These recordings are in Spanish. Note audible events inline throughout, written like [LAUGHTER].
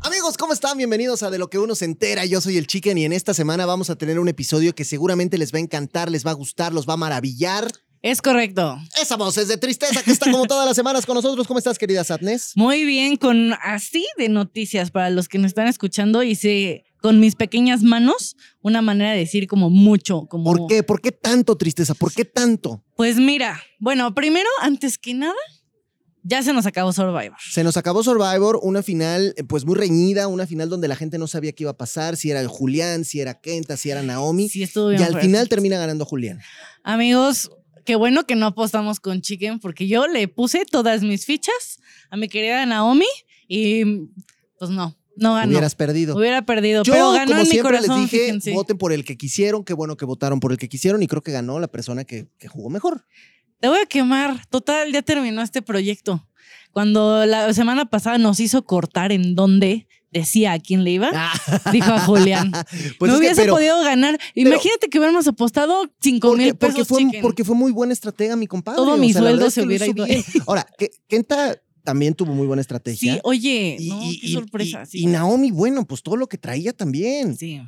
Amigos, ¿cómo están? Bienvenidos a De lo que uno se entera. Yo soy el Chicken y en esta semana vamos a tener un episodio que seguramente les va a encantar, les va a gustar, los va a maravillar. Es correcto. Esa voz es de tristeza que está como todas las semanas con nosotros. ¿Cómo estás, querida Satnes? Muy bien, con así de noticias para los que nos están escuchando y sé con mis pequeñas manos una manera de decir como mucho. Como... ¿Por qué? ¿Por qué tanto tristeza? ¿Por qué tanto? Pues mira, bueno, primero, antes que nada, ya se nos acabó Survivor. Se nos acabó Survivor, una final eh, pues muy reñida, una final donde la gente no sabía qué iba a pasar, si era Julián, si era Kenta, si era Naomi. Sí, estuvo bien y al final termina ganando Julián. Amigos, qué bueno que no apostamos con Chicken porque yo le puse todas mis fichas a mi querida Naomi y pues no, no ganó. Hubieras perdido. Hubiera perdido, Yo, pero ganó como en mi siempre corazón. les dije, fíjense. voten por el que quisieron, qué bueno que votaron por el que quisieron y creo que ganó la persona que, que jugó mejor. Te voy a quemar. Total, ya terminó este proyecto. Cuando la semana pasada nos hizo cortar en donde decía a quién le iba, dijo a Julián. [LAUGHS] Pues no es que, hubiese pero- podido ganar. Imagínate que hubiéramos apostado 5 porque, mil porque pesos. fue, chicken. porque fue muy buena estratega, mi compadre. Todo O mi sea, sueldo se hubiera ido. Ahora, que- Kenta también tuvo muy buena estrategia. Sí, oye, Y, no, y- qué sorpresa. y- sí. y Naomi, bueno, pues todo lo que traía también. Sí.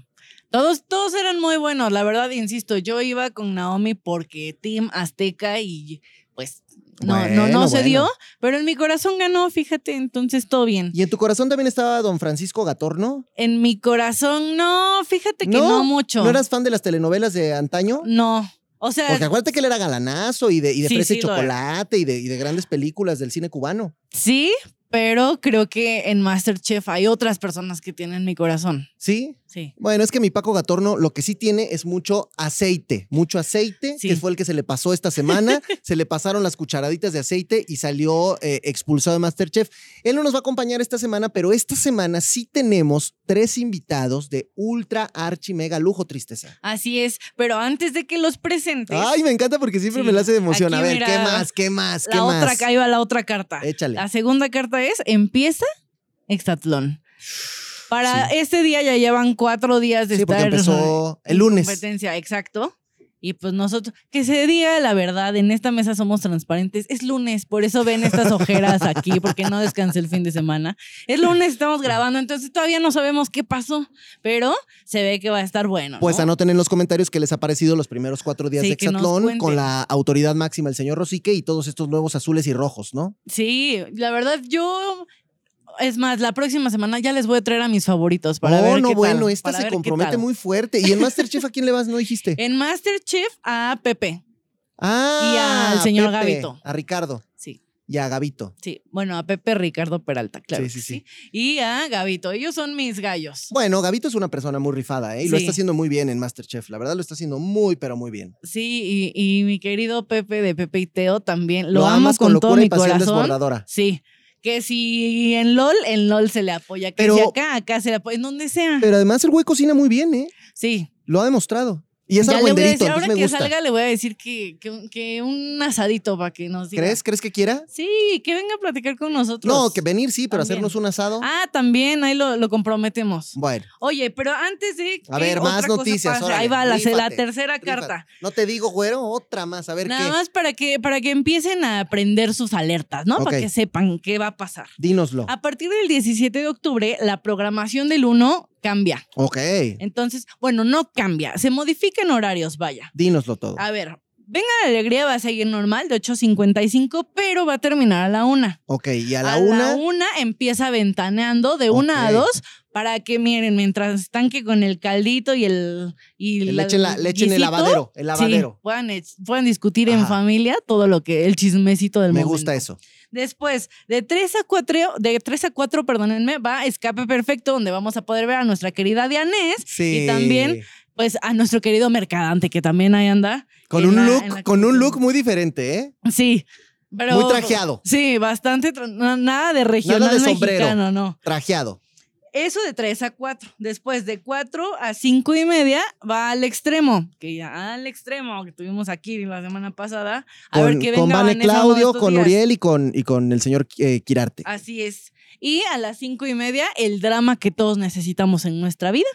Todos, todos eran muy buenos, la verdad, insisto, yo iba con Naomi porque Team Azteca y pues no, no, no se bueno. dio, pero en mi corazón ganó, fíjate, entonces todo bien. Y en tu corazón también estaba don Francisco Gatorno. En mi corazón, no, fíjate que no, mucho. ¿No eras fan de las telenovelas de antaño? No. O sea, Porque acuérdate que él era galanazo y de, y de Sí, fresa chocolate y de, y de grandes películas del cine cubano. sí, pero creo que en Masterchef hay otras personas que tienen mi corazón. ¿Sí? Sí. Bueno, es que mi Paco Gatorno lo que sí tiene es mucho aceite, mucho aceite, Sí. que fue el que se le pasó esta semana. [LAUGHS] se le pasaron las cucharaditas de aceite y salió eh, expulsado de Masterchef. Él no nos va a acompañar esta semana, pero esta semana sí tenemos tres invitados de ultra archi mega lujo tristeza. Así es, pero antes de que los presentes, Ay, me encanta porque siempre Sí. me la hace de emoción. a ver, ¿qué más? ¿Qué más? ¿Qué la otra, más? ahí va la otra carta. Échale. La segunda carta es empieza Exatlón. Para Sí. este día ya llevan cuatro días de Sí, porque estar empezó el en lunes. competencia, exacto. Y pues nosotros, que se diga la verdad, en esta mesa somos transparentes. Es lunes, por eso ven estas ojeras [LAUGHS] aquí, porque no descansé el fin de semana. Es lunes, estamos grabando, entonces todavía no sabemos qué pasó, pero se ve que va a estar bueno. Pues ¿no? anoten en los comentarios qué les ha parecido los primeros cuatro días Sí, de que Exatlón con la autoridad máxima, el señor Rosique, y todos estos nuevos azules y rojos, ¿no? Sí, la verdad, yo. Es más, la próxima semana ya les voy a traer a mis favoritos para oh, ver no, qué bueno, tal, esta se compromete muy fuerte. ¿Y en Masterchef a quién le vas? No dijiste. [LAUGHS] En Masterchef a Pepe. Ah, al señor Pepe, Gavito. A Ricardo Sí, y a Gavito. sí. Bueno, a Pepe Ricardo Peralta, claro. Sí, sí, sí. Y a Gavito. Ellos son mis gallos. Bueno, Gavito es una persona muy rifada, ¿eh? Y lo está haciendo muy bien en Masterchef. La verdad lo está haciendo muy, pero muy bien. Sí, y, y mi querido Pepe de Pepe y Teo también. Lo, Lo amo amas con con, todo locura y mi pasión corazón. desbordadora. Sí. Que si en LOL, en LOL se le apoya. Que Pero- si acá, acá se le apoya. En donde sea. Pero además el güey cocina muy bien, ¿eh? sí. Lo ha demostrado. Y es argüenderito, ahora me que gusta. salga, le voy a decir que, que, un- que un asadito para que nos diga. ¿Crees? ¿Crees que quiera? Sí, que venga a platicar con nosotros. No, que venir sí, pero También. hacernos un asado. Ah, también, ahí lo, lo comprometemos. Bueno, Oye, pero antes de a ver, otra más cosa noticias. pase, órale, ahí va la, la tercera rífate. carta. No te digo, güero, otra más. A ver Nada qué. más para que, para que empiecen a aprender sus alertas, ¿no? Ok. Para que sepan qué va a pasar. Dínoslo. A partir del 17 de octubre, la programación del 1 cambia. Ok. Entonces, bueno, no cambia, se modifican horarios, vaya. Dínoslo todo. A ver, Venga la Alegría va a seguir normal de 8.55, pero va a terminar a la una. Ok, y a la a una. la una empieza ventaneando de una a dos para que miren, mientras están que con el caldito y el... Y le la- echen, la- le echen el lavadero. El sí, lavadero. puedan, ech- puedan discutir en familia todo lo que, el chismecito del Me momento. gusta eso. Después, de 3 a 4, de 3 a 4, perdónenme, va Escape Perfecto, donde vamos a poder ver a nuestra querida Dianés Sí. y también, pues, a nuestro querido Mercadante, que también ahí anda. Con un la- look, con un look muy diferente, ¿eh? Sí. Pero, Muy trajeado. Sí, bastante. Nada de regional de sombrero. mexicano, no. Trajeado. Eso de 3 a 4. Después de 4 a 5 y media va al extremo. Que ya al extremo que tuvimos aquí la semana pasada. A Con, ver qué con Vane Vanessa Claudio, con días. Uriel y con, y con el señor eh, Quirarte. Así es. Y a las cinco y media, el drama que todos necesitamos en nuestra vida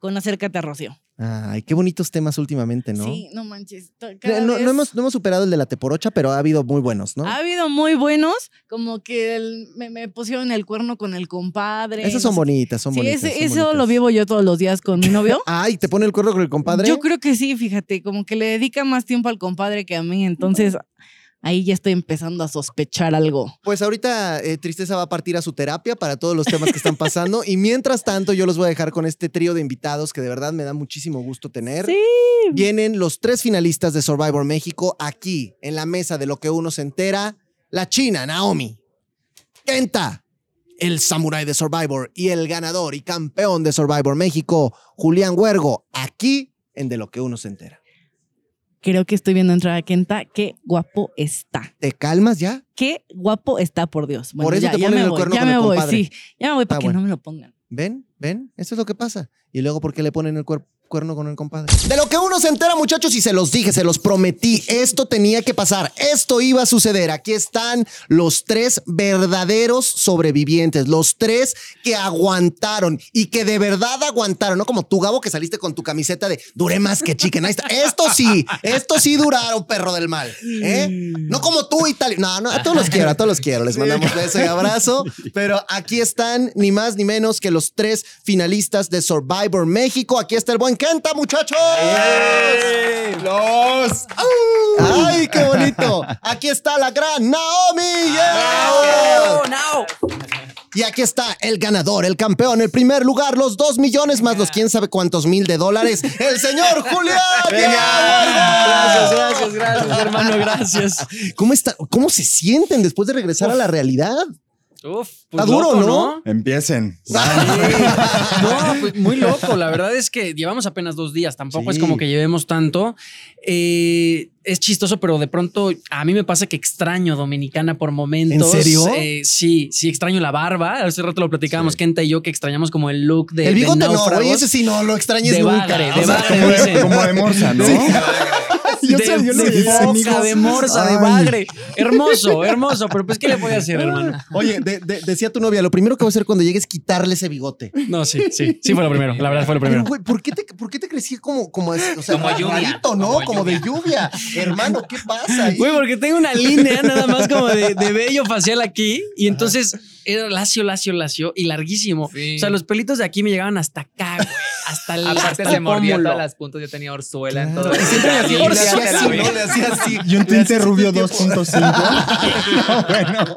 con Acércate a Rocío. Ay, qué bonitos temas últimamente, ¿no? Sí, no manches. cada No, vez- no hemos, no hemos superado el de la teporocha, pero ha habido muy buenos, ¿no? Ha habido muy buenos, como que el- me, me pusieron el cuerno con el compadre. Esas son bonitas, son Sí, bonitas. ese- son eso lo vivo yo todos los días con mi novio. [LAUGHS] Ay, ¿te pone el cuerno con el compadre? Yo creo que sí, fíjate, como que le dedica más tiempo al compadre que a mí, entonces ahí ya estoy empezando a sospechar algo. Pues ahorita eh, Tristeza va a partir a su terapia para todos los temas que están pasando. y mientras tanto, yo los voy a dejar con este trío de invitados que de verdad me da muchísimo gusto tener. Sí. Vienen los tres finalistas de Survivor México aquí en la mesa de lo que uno se entera. La China, Naomi. Kenta, el samurái de Survivor. Y el ganador y campeón de Survivor México, Julián Huergo. Aquí en De lo que uno se entera. Creo que estoy viendo entrar a Kenta. Qué guapo está. ¿Te calmas ya? Qué guapo está, por Dios. Bueno, Por eso ya, te ya ponen me el voy, cuerno ya con me el voy, compadre. sí. Ya me voy para Ah, que bueno. no me lo pongan. ¿Ven? ¿Ven? Eso es lo que pasa. Y luego, ¿por qué le ponen el cuer- cuerno con el compadre? De lo que uno se entera, muchachos, y se los dije, se los prometí. Esto tenía que pasar. Esto iba a suceder. Aquí están los tres verdaderos sobrevivientes. Los tres que aguantaron y que de verdad aguantaron. No como tú, Gabo, que saliste con tu camiseta de duré más que chicken. Ahí está. Esto sí, esto sí duraron, perro del mal. ¿eh? No como tú y tal. No, no, a todos los quiero, a todos los quiero. Les mandamos beso y abrazo. Pero aquí están ni más ni menos que los tres finalistas de Survivor México. Aquí está el buen Kenta, muchachos. ¡Los! ¡Ay, qué bonito! Aquí está la gran Naomi. yeah. Y aquí está el ganador, el campeón, el primer lugar, los dos millones más los quién sabe cuántos mil de dólares, el señor [LAUGHS] Julián. Gracias, gracias, gracias, hermano, gracias. ¿Cómo, está, ¿Cómo se sienten después de regresar a la realidad? Uf, Está duro, ¿no? Empiecen. [LAUGHS] No, pues muy loco. La verdad es que llevamos apenas dos días. Tampoco es Sí. como que llevemos tanto. Eh, es chistoso, pero de pronto a mí me pasa que extraño Dominicana por momentos. ¿En serio? Eh, sí, sí extraño la barba. Hace rato lo platicábamos, Kenta y yo, que extrañamos como el look de el bigote de no, güey, ese sí no lo extrañes De nunca. bagre, de O sea, bagre, dicen. Como de morsa, ¿no? [LAUGHS] Yo de, sé, yo lo de foca, amigos. de morsa, de bagre. Hermoso, hermoso. Pero pues, ¿qué le voy a hacer, hermano? Oye, de- de- decía tu novia, lo primero que voy a hacer cuando llegue es quitarle ese bigote. No, sí, sí. Sí fue lo primero. La verdad fue lo Pero, primero. güey, ¿por qué te, por qué te crecí como, como, es- o sea, Como lluvia, rarito, ¿no? Como, como de lluvia. Hermano, ¿qué pasa ahí? Güey, porque tengo una línea nada más como de, de vello facial aquí. Y entonces era lacio, lacio, lacio y larguísimo. Sí. O sea, los pelitos de aquí me llegaban hasta acá, güey. Hasta el, Aparte hasta se mordía pómulo. todas las puntas, yo tenía orzuela en Claro. todo. Y siempre le hacía- así. ¿no? Le hacía así. Y un tinte rubio todo el tiempo. 2.5. [LAUGHS] bueno.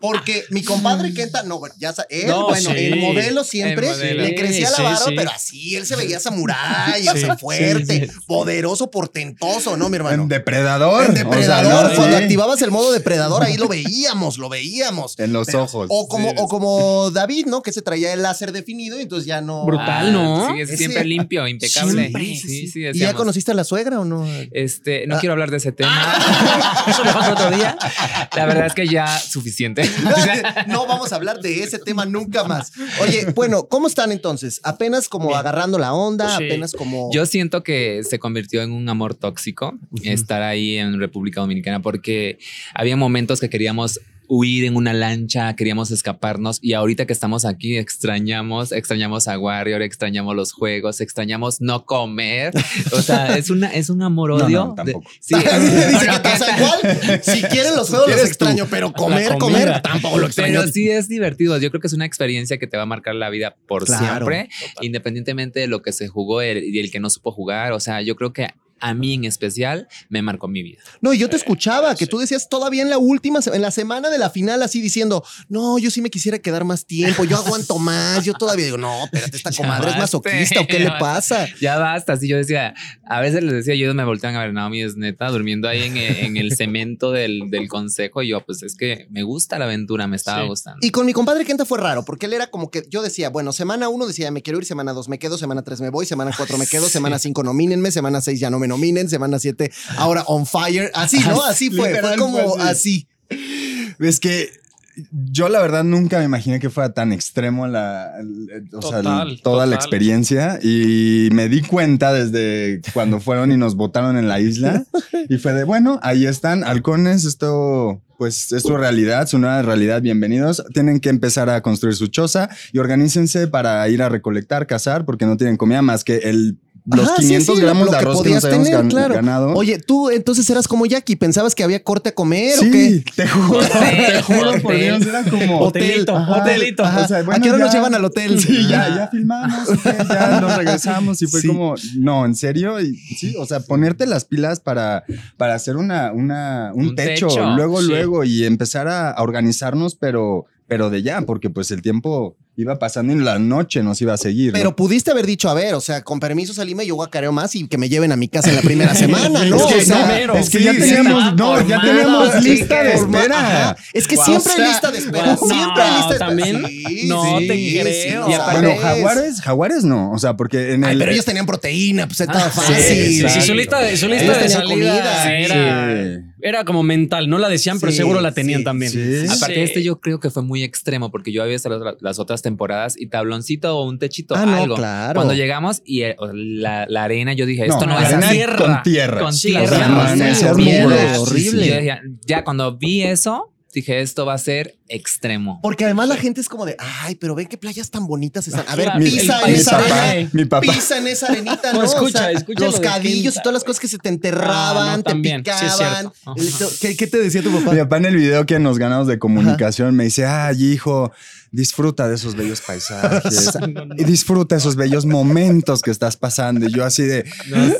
Porque mi compadre Kenta, no, bueno, ya sa- él, No, bueno, sí. el modelo siempre El modelo. le crecía la barba, sí. pero así, él se veía samurái, o sea, fuerte, sí, sí. poderoso, portentoso, ¿no, mi hermano? En depredador. En O sea, depredador, ¿no? cuando activabas el modo depredador, ahí lo veíamos, lo veíamos. En los Pero- ojos. O como, Sí. o como David, ¿no? Que se traía el láser definido y entonces ya no. Brutal, ¿no? Sí, es Ese- siempre limpio, [LAUGHS] impecable. Siempre, sí, sí, sí. ¿Y ya conociste a la suegra o no? Este, no Ah. quiero hablar de ese tema. [LAUGHS] Eso lo pasa otro día. [LAUGHS] La verdad es que ya suficiente. no vamos a hablar de ese tema nunca más. Oye, bueno, ¿cómo están entonces? Apenas como agarrando la onda, Sí. apenas como. Yo siento que se convirtió en un amor tóxico estar ahí en República Dominicana porque había momentos que queríamos huir en una lancha, queríamos escaparnos y ahorita que estamos aquí extrañamos, extrañamos a Warrior, extrañamos los juegos, extrañamos no comer. O sea, [LAUGHS] es una es un amor No, no, odio. de- tampoco. sí, [LAUGHS] Dice que pasa igual. Si quieren los juegos los extraño, pero comer, comer, tampoco lo extraño. Pero sí es divertido. Yo creo que es una experiencia que te va a marcar la vida por Claro. siempre, independientemente de lo que se jugó el- y el que no supo jugar. O sea, yo creo que a mí en especial me marcó mi vida. No, y yo te escuchaba que tú decías todavía en la última, en la semana de la final, así diciendo, no, yo sí me quisiera quedar más tiempo, yo aguanto [LAUGHS] más. Yo todavía digo, no, espérate, esta comadre es masoquista o qué ya le basta. pasa. [LAUGHS] Ya basta. Así yo decía, a veces les decía, ellos me voltean a ver, Naomi es neta, durmiendo ahí en, en el cemento del, del consejo. Y yo, pues es que me gusta la aventura, me estaba Sí. gustando. Y con mi compadre Kenta fue raro, porque él era como que yo decía, bueno, semana uno decía, me quiero ir, semana dos me quedo, semana tres me voy, semana cuatro me quedo, [LAUGHS] semana cinco nomínenme, semana seis ya no me nominen, semana siete ahora on fire. Así, ¿no? Así fue, fue como fue así. Es que yo la verdad nunca me imaginé que fuera tan extremo la, o sea, Total, toda la experiencia y me di cuenta desde cuando fueron y nos votaron en la isla [LAUGHS] y fue de, bueno, ahí están, halcones, esto pues es su realidad, su nueva realidad, bienvenidos. Tienen que empezar a construir su choza y organícense para ir a recolectar, cazar, porque no tienen comida más que el los Ajá, sí, 500 sí, lo- gramos lo de que arroz que podías nos habíamos tener, gan- claro. ganado. Oye, tú entonces eras como Jackie, ¿pensabas que había corte a comer o sí, qué? te juro, [LAUGHS] [LAUGHS] te juro por Hotel. Dios, era como Hotelito, Ajá, hotelito. o sea, ¿A bueno, qué hora nos llevan al hotel? [LAUGHS] Sí, ya, ya filmamos, ok, ya nos regresamos y fue Sí. como, no, en serio, y sí, o sea, ponerte las pilas para, para hacer una, una, un, Un techo, techo, luego, sí. luego, y empezar a, a organizarnos, pero, pero de ya, porque pues el tiempo iba pasando y la noche nos iba a seguir. ¿no? Pero pudiste haber dicho, a ver, o sea, con permiso salíme, yo guacareo más y que me lleven a mi casa en la primera [LAUGHS] semana, ¿no? es que, o sea, no, es que sí, ya teníamos, sí. no, ya teníamos sí, lista de espera. Ajá. Es que Wow. siempre O sea, hay lista de espera. siempre hay lista de espera. ¿también? Sí, No sí, te sí, creo. Y Bueno, jaguares, jaguares no, o sea, porque en Ay, el... pero ellos tenían proteína, pues estaba Ah, fácil. sí, Sí, Exacto. sí, su lista de, su lista de salida comida. era, Sí. Era como mental, no la decían, pero seguro la tenían sí, también. sí. Aparte, este yo creo que fue muy extremo porque yo había visto las, otras temporadas y tabloncito o un techito, Ah, no, algo. claro. Cuando llegamos y eh, la, la arena, yo dije, esto no, no, es tierra. con tierra. Con tierra. las o ramas, sea, esas piedras. mujeres, horrible. Yo decía, ya cuando vi eso, dije, esto va a ser extremo. Porque además la gente es como de, ay, pero ven qué playas tan bonitas están. A ver, [LAUGHS] pisa el en esa arena. mi papá. Pisa en esa arenita, [LAUGHS] No, ¿no? escucha, O sea, escucha los cadillos y todas las cosas que se te enterraban, Ah, no, te también. Sí, es picaban. cierto. Ajá. El- ¿Qué, qué te decía tu papá? Mi papá en el video que nos ganamos de comunicación me dice, ay, hijo, disfruta de esos bellos paisajes [LAUGHS] y disfruta esos bellos momentos que estás pasando. Y yo así de,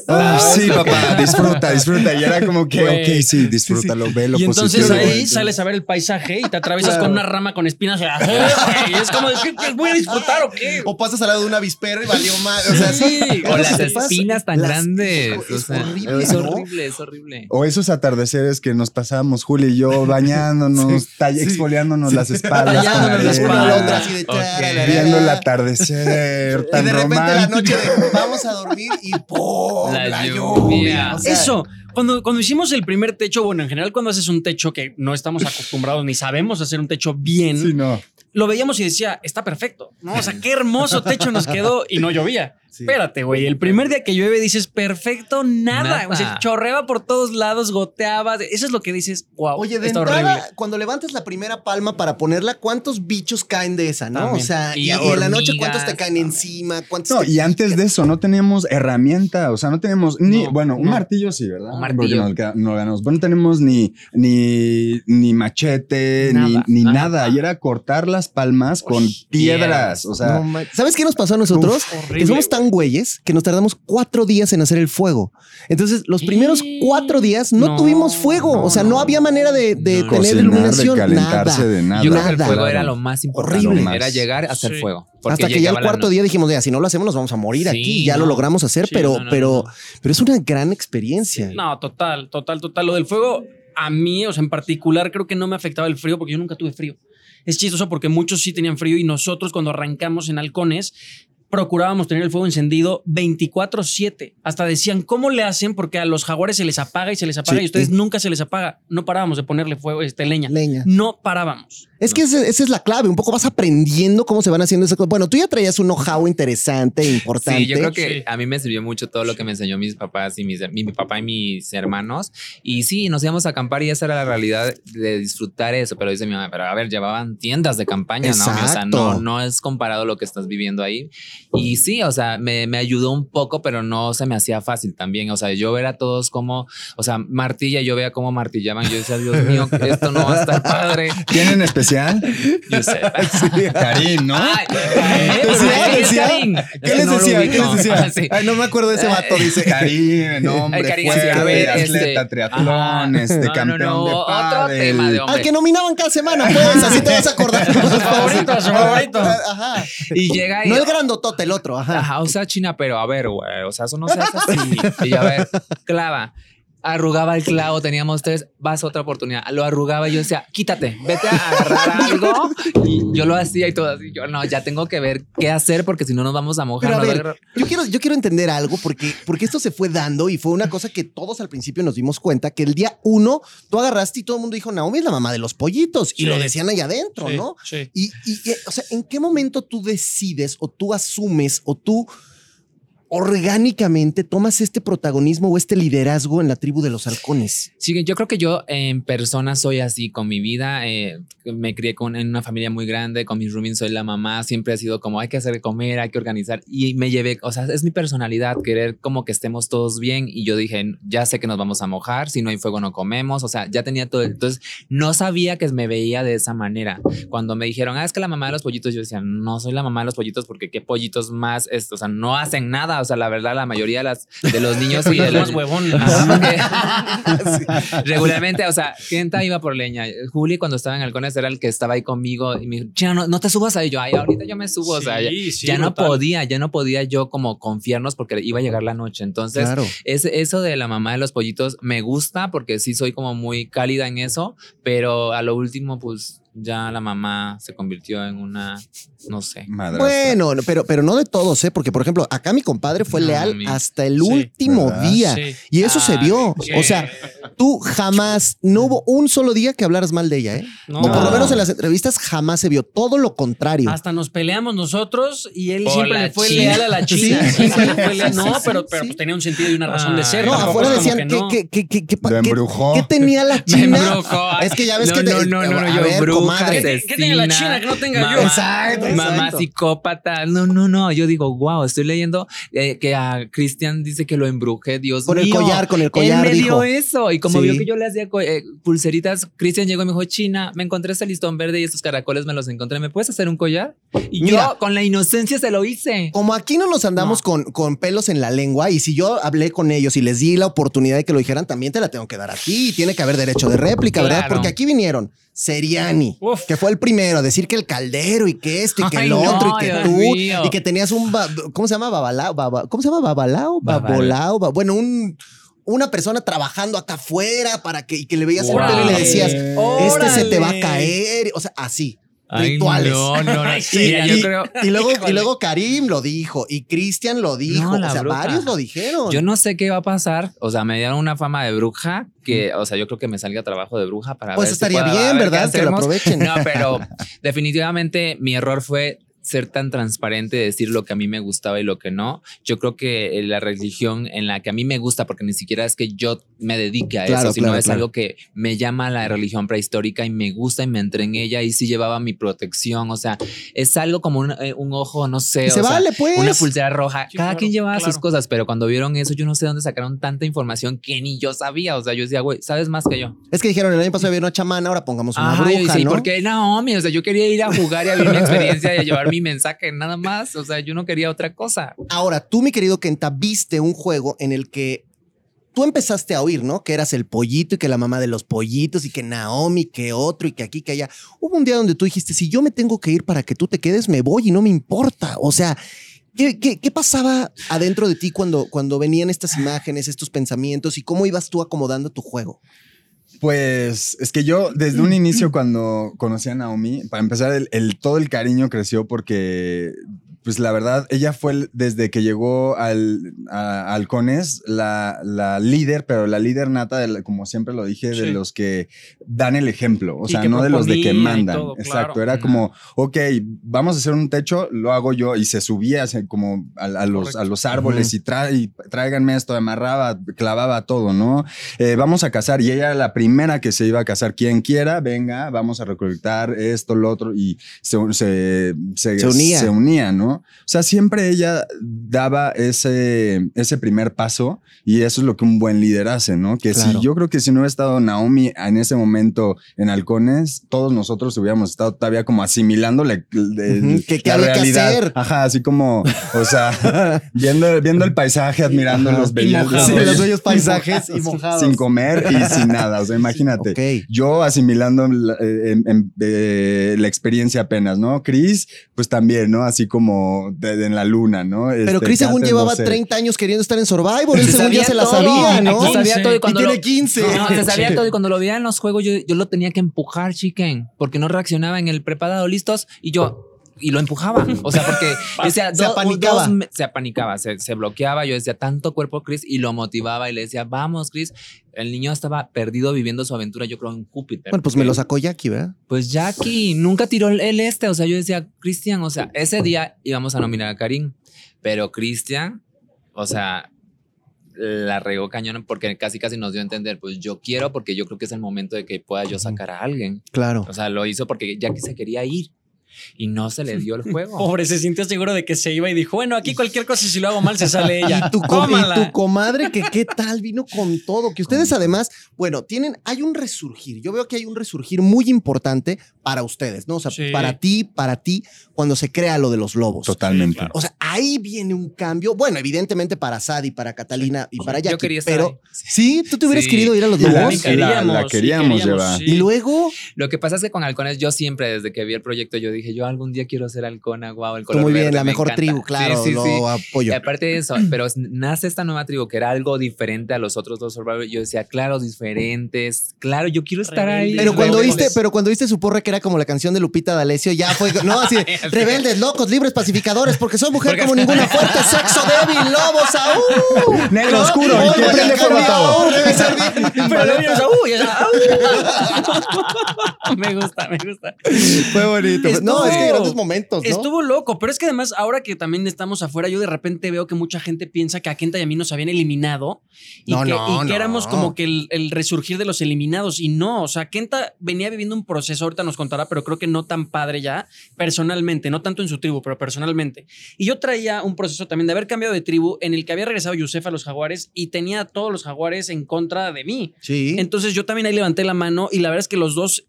"Ah, sí, papá, disfruta, disfruta. Y era como que, ok, sí, disfrútalo, ve lo Y entonces positivo". ahí sales a ver el paisaje y te atraviesas Claro. con una rama con espinas. Y es como, ¿qué, qué voy a disfrutar o qué? O pasas al lado de una avispera y valió mal. O sea, Sí. sí. [LAUGHS] O las espinas tan Las- grandes. o es sea, horrible, es ¿no? horrible, es horrible. O esos atardeceres que nos pasábamos, Juli y yo, [LAUGHS] bañándonos, exfoliándonos las espaldas. con Tallándonos la arena, Una a la espalda. otra así de Ok. tararara. Viendo el atardecer. [LAUGHS] Y de repente la noche de vamos a dormir y [LAUGHS] ¡pum! La, La lluvia. lluvia. O sea, Eso, cuando, cuando hicimos el primer techo, bueno, en general cuando haces un techo que no estamos acostumbrados ni sabemos hacer un techo bien, Sí, no. lo veíamos y decía, está perfecto, ¿no? O sea, qué hermoso techo nos quedó y no llovía. Sí. Espérate, güey, el primer día que llueve dices, perfecto, nada. Nada. O sea, chorreaba por todos lados, goteaba. Eso es lo que dices, wow, Oye, de está entrada, horrible. cuando levantas la primera palma para ponerla, ¿cuántos bichos caen de esa, no? También. O sea, y, Y y en la noche, ¿cuántos te caen también. encima? ¿Cuántos No, te- y antes de eso no teníamos herramienta, o sea, no teníamos ni, No, bueno, un martillo sí, ¿verdad? Un martillo. Porque no ganamos. Bueno, no tenemos ni, ni, ni machete, Nada, ni, ni nada. nada. Y era cortar las palmas con Uy, piedras. O sea, ¿Sabes qué nos pasó a nosotros? horrible, que somos tan güeyes que nos tardamos cuatro días en hacer el fuego. Entonces, los primeros Y- cuatro días no, No, tuvimos fuego. no, o sea, no, no, había manera de, de no. tener cocinar, iluminación. de calentarse, nada. de nada. Yo creo que el fuego era lo más importante. Horrible. Era llegar a hacer Sí. fuego. Hasta que ya el cuarto día dijimos, ya, si no lo hacemos, nos vamos a morir Sí, aquí. Ya lo logramos hacer, Sí, pero, no, no, pero, no. pero es una gran experiencia. No, total, total, total. Lo del fuego, a mí, o sea, en particular, creo que no me afectaba el frío porque yo nunca tuve frío. Es chistoso porque muchos sí tenían frío y nosotros cuando arrancamos en halcones procurábamos tener el fuego encendido 24/7. Hasta decían, ¿cómo le hacen? Porque a los jaguares se les apaga y se les apaga Sí. y a ustedes nunca se les apaga. No parábamos de ponerle fuego, este, leña. Leña. No parábamos. Es que ese- esa es la clave. Un poco vas aprendiendo cómo se van haciendo esas cosas. Bueno, tú ya traías un know-how interesante, e importante. Sí, yo creo que Sí. a mí me sirvió mucho todo lo que me enseñó mis papás y mis, mi, mi papá y mis hermanos. Y sí, nos íbamos a acampar y esa era la realidad de disfrutar eso. Pero dice mi mamá, pero a ver, llevaban tiendas de campaña, ¿no? O sea, no, no es comparado lo que estás viviendo ahí. Y sí, o sea, me, me ayudó un poco, pero no se me hacía fácil también. O sea, yo ver a todos como, o sea, martilla, yo veía cómo martillaban. Yo decía, Dios mío, [LAUGHS] esto no va a estar padre. ¿Quién en especial? Yo sé. [LAUGHS] Karim, ¿no? Ay, Decía, ¿quién es decía. Karim? ¿Qué les no decía? ¿Qué ubico. les decía? Ah, [LAUGHS] sí. Ay, no me acuerdo de ese vato, dice. Karim, nombre Ay, Karim, fuerte, a ver, atleta, este, triatlón, ajá. este, No, no, campeón no, de otro tema de hombre. Al que nominaban cada semana, pues, así te vas a acordar. Su favorito, su favorito. Ajá. Y llega y. No el grandotote, el otro, ajá. Ajá, o sea, China, pero a ver, güey, o sea, eso no se hace así. Y a ver, clava. Arrugaba el clavo, teníamos tres, vas a otra oportunidad. Lo arrugaba y yo decía, quítate, vete a agarrar algo. Y yo lo hacía y todo así. Yo, no, ya tengo que ver qué hacer porque si no nos vamos a mojar. Pero a nos va ver, agarrar". yo quiero, yo quiero entender algo porque, porque esto se fue dando y fue una cosa que todos al principio nos dimos cuenta que el día uno tú agarraste y todo el mundo dijo, Naomi es la mamá de los pollitos y Sí. lo decían allá adentro, Sí, ¿no? sí. Y, y, y, o sea, ¿en qué momento tú decides o tú asumes o tú orgánicamente tomas este protagonismo o este liderazgo en la tribu de los halcones? Sí, yo creo que yo en persona soy así con mi vida. eh, me crié con, en una familia muy grande, con mis roomings soy la mamá. Siempre ha sido como hay que hacer comer, hay que organizar. Y me llevé, o sea, es mi personalidad, querer como que estemos todos bien. Y yo dije, ya sé que nos vamos a mojar, si no hay fuego no comemos. O sea, ya tenía todo. Entonces, no sabía que me veía de esa manera. Cuando me dijeron, ah, es que la mamá de los pollitos, yo decía, no soy la mamá de los pollitos porque qué pollitos más, esto, o sea, no hacen nada. O sea, la verdad, la mayoría de, las, de los niños y [LAUGHS] de los [LAUGHS] porque- [LAUGHS] regularmente, o sea, Kenta iba por leña. Juli, cuando estaba en Halcones, era el que estaba ahí conmigo y me dijo, "Chino, no, no te subas ahí. Yo, ay, ahorita yo me subo. o sea, ya, Sí, sí, ya no podía, ya no podía yo como confiarnos porque iba a llegar la noche. Entonces, Claro. es, eso de la mamá de los pollitos me gusta porque sí soy como muy cálida en eso, pero a lo último, pues ya la mamá se convirtió en una, no sé. Madrastra. Bueno, no, pero, pero no de todos, ¿eh? Porque, por ejemplo, acá mi compadre fue No, leal mi- hasta el Sí, último ¿verdad? día. Sí. Y eso se Ah, vio. O sea, tú jamás, no hubo un solo día que hablaras mal de ella, ¿eh? No. o por lo No. menos en las entrevistas jamás se vio. Todo lo contrario. Hasta nos peleamos nosotros y él Por siempre le fue China. leal a la China. Sí, Siempre sí, le fue sí, leal. No, sí, pero, sí. pero pues tenía un sentido y una razón de Ah. ser. no, afuera decían que que, no. que, que, que, que- Lo que- embrujó. ¿qué tenía la [LAUGHS] Me China? embrujó. Es que ya ves no, que te- no, no, no, a yo ver, ¿Qué- qué tenga la China que no tenga yo? Exacto, Mamá exacto. psicópata. No, no, no. Yo digo, wow, estoy leyendo eh, que a Cristian dice que lo embrujé, Dios Con el mío. collar, con el collar, Él me dijo. dio eso. Y como Sí. vio que yo le hacía eh, pulseritas, Cristian llegó y me dijo, China, me encontré ese listón verde y estos caracoles me los encontré. ¿Me puedes hacer un collar? Y Mira. yo con la inocencia se lo hice. Como aquí no nos andamos No. Con, con pelos en la lengua y si yo hablé con ellos y les di la oportunidad de que lo dijeran, también te la tengo que dar a ti. Tiene que haber derecho de réplica, ¿verdad? Porque aquí vinieron Seriani, Uf. que fue el primero a decir que el caldero y que esto y que Ay, el no, otro y que Dios tú mío. y que tenías un ¿cómo se llama? Babalao, baba- ¿cómo se llama? Babalao, Babal- babolao, ba- bueno, un una persona trabajando acá afuera para que y que le veías el pelo y le decías, este se te va a caer, o sea, así. Ay, rituales. no, no, no. [LAUGHS] Ay, Y, yo creo. y luego, y luego Karim lo dijo y Cristian lo dijo. No, o sea, bruja. varios lo dijeron. Yo no sé qué va a pasar. O sea, me dieron una fama de bruja que, o sea, yo creo que me salga trabajo de bruja para pues ver estaría bien, ¿verdad? Que lo aprovechen. [LAUGHS] No, pero definitivamente mi error fue ser tan transparente, decir lo que a mí me gustaba y lo que no. Yo creo que eh, la religión en la que a mí me gusta, porque ni siquiera es que yo me dedique a Claro, eso, sino claro, es claro. algo que me llama la religión prehistórica y me gusta y me entré en ella y sí llevaba mi protección. O sea, es algo como un, eh, un ojo, no sé. Y se o sea, vale, pues. una pulsera roja. Sí, Cada claro, quien llevaba sus cosas, pero cuando vieron eso, yo no sé dónde sacaron tanta información que ni yo sabía. O sea, yo decía, güey, sabes más que yo. Es que dijeron el año pasado había una chamana, ahora pongamos una Ajá, yo bruja, decía, ¿y ¿no? por qué Naomi? O sea, yo quería ir a jugar y a vivir mi experiencia y a llevar mi mensaje, nada más. O sea, yo no quería otra cosa. Ahora, tú, mi querido Kenta, viste un juego en el que tú empezaste a oír, ¿no? Que eras el pollito y que la mamá de los pollitos y que Naomi, que otro y que aquí, que allá. Hubo un día donde tú dijiste, si yo me tengo que ir para que tú te quedes, me voy y no me importa. O sea, ¿qué, qué- qué pasaba adentro de ti cuando, cuando venían estas imágenes, estos pensamientos y cómo ibas tú acomodando tu juego? Pues es que yo desde un [CLEARS THROAT] inicio cuando conocí a Naomi, para empezar, el, el- todo el cariño creció porque, pues la verdad, ella fue desde que llegó al, a, a Halcones la, la líder, pero la líder nata, de la- como siempre lo dije, de los que dan el ejemplo, o Y sea, no de los de que mandan. todo, Exacto, claro. era Ajá. como, ok, vamos a hacer un techo, lo hago yo y se subía así como a, a los, a los árboles y, tra- y tráiganme esto, amarraba, clavaba todo, ¿no? Eh, vamos a casar y ella era la primera que se iba a casar. Quien quiera, venga, vamos a recolectar esto, lo otro y se, se, se, Se unía. se unía, ¿no? O sea, siempre ella daba ese, ese primer paso y eso es lo que un buen líder hace, ¿no? Que Claro. si yo creo que si no hubiera estado Naomi en ese momento en Halcones, todos nosotros hubiéramos estado todavía como asimilando la, de- Ujú, ¿qué- qué la había que realidad. hacer? Ajá, así como, o sea, [LAUGHS] viendo, viendo el paisaje, admirando Ajá. los bellos. Sí, Los los bellos paisajes y [LAUGHS] mojados. sin comer y sin nada. O sea, imagínate. Ok. Yo asimilando la, eh, en- en- eh, la experiencia apenas, ¿no? Chris, pues también, ¿no? Así como de- de en la luna, ¿no? Pero Este, Chris, según llevaba no sé. 30 años queriendo estar en Survivor, él Se según ya se la todo. sabía, ¿no? Se sabía todo y cuando tiene lo- 15. No, se sabía todo y cuando lo veía en los juegos yo, yo lo tenía que empujar, chicken, porque no reaccionaba en el preparado listos y yo y lo empujaba, o sea, porque [LAUGHS] decía, Se do- apanicaba. dos se apanicaba, se, se bloqueaba, yo decía tanto cuerpo Chris y lo motivaba y le decía, vamos Chris, el niño estaba perdido viviendo su aventura, yo creo en Júpiter. Bueno, pues me lo sacó Jackie, ¿verdad? Pues Jackie nunca tiró el el este, o sea, yo decía, Cristian, o sea, ese día íbamos a nominar a Karim, pero Cristian o sea, la regó cañón porque casi casi nos dio a entender, pues yo quiero porque yo creo que es el momento de que pueda yo sacar a alguien. Claro. O sea, lo hizo porque ya que se quería ir y no se le dio el [LAUGHS] juego. Pobre, se sintió seguro de que se iba y dijo, bueno, aquí cualquier cosa si lo hago mal se sale [LAUGHS] ella. Y tu, y comadre, que qué tal, vino con todo. Que ustedes además, bueno, tienen, hay un resurgir. Yo veo que hay un resurgir muy importante para ustedes, ¿no? O sea, Sí. para ti, para ti, cuando se crea lo de los lobos. Totalmente. O sea, ahí viene un cambio. Bueno, evidentemente para Sadie, para Catalina y para Jackie. yo quería estar pero ahí. sí, tú te hubieras Sí. querido ir a los Y la-. Sí, la- la sí, queríamos llevar. sí. Y luego, Lo que pasa es que con halcones yo siempre desde que vi el proyecto yo dije, yo algún día quiero ser halcona, wow, el color muy bien, verde, la me mejor encanta". tribu, claro, sí, lo sí. apoyo. Y aparte de eso, pero nace esta nueva tribu que era algo diferente a los otros dos Survivor. Yo decía, claro, diferentes. Claro, yo quiero estar ahí. Pero cuando Rebeldes. viste, pero cuando viste su porra que era como la canción de Lupita D'Alessio, ya fue, no, así, de, [LAUGHS] rebeldes, locos, libres, pacificadores, porque soy mujer ninguna fuerte, sexo débil, lobos, aún. Negro oscuro, y que prende fuego a todo. [LAUGHS] [LAUGHS] Me gusta, me gusta. Fue bonito. Estuvo- no, es que grandes momentos, ¿no? Estuvo loco, pero es que además, ahora que también estamos afuera, yo de repente veo que mucha gente piensa que a Kenta y a mí nos habían eliminado y No, que, no, y que no. éramos como que el, el resurgir de los eliminados. Y no, o sea, Kenta venía viviendo un proceso, ahorita nos contará, pero creo que no tan padre ya, personalmente, no tanto en su tribu, pero personalmente. Y yo traía un proceso también de haber cambiado de tribu en el que había regresado Yusef a los jaguares y tenía a todos los jaguares en contra de mí. Sí. Entonces yo también ahí levanté la mano y la verdad es que los dos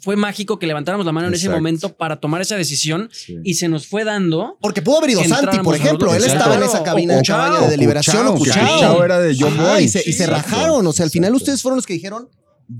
fue mágico que levantáramos la mano en ese momento para tomar esa decisión Sí. y se nos fue dando. Porque pudo haber ido Santi, por ejemplo. Él Exacto. estaba en esa cabina de cabaña de deliberación o Cuchao, era de yo Ajá, voy. y se, y se rajaron. O sea, al final ustedes fueron los que dijeron,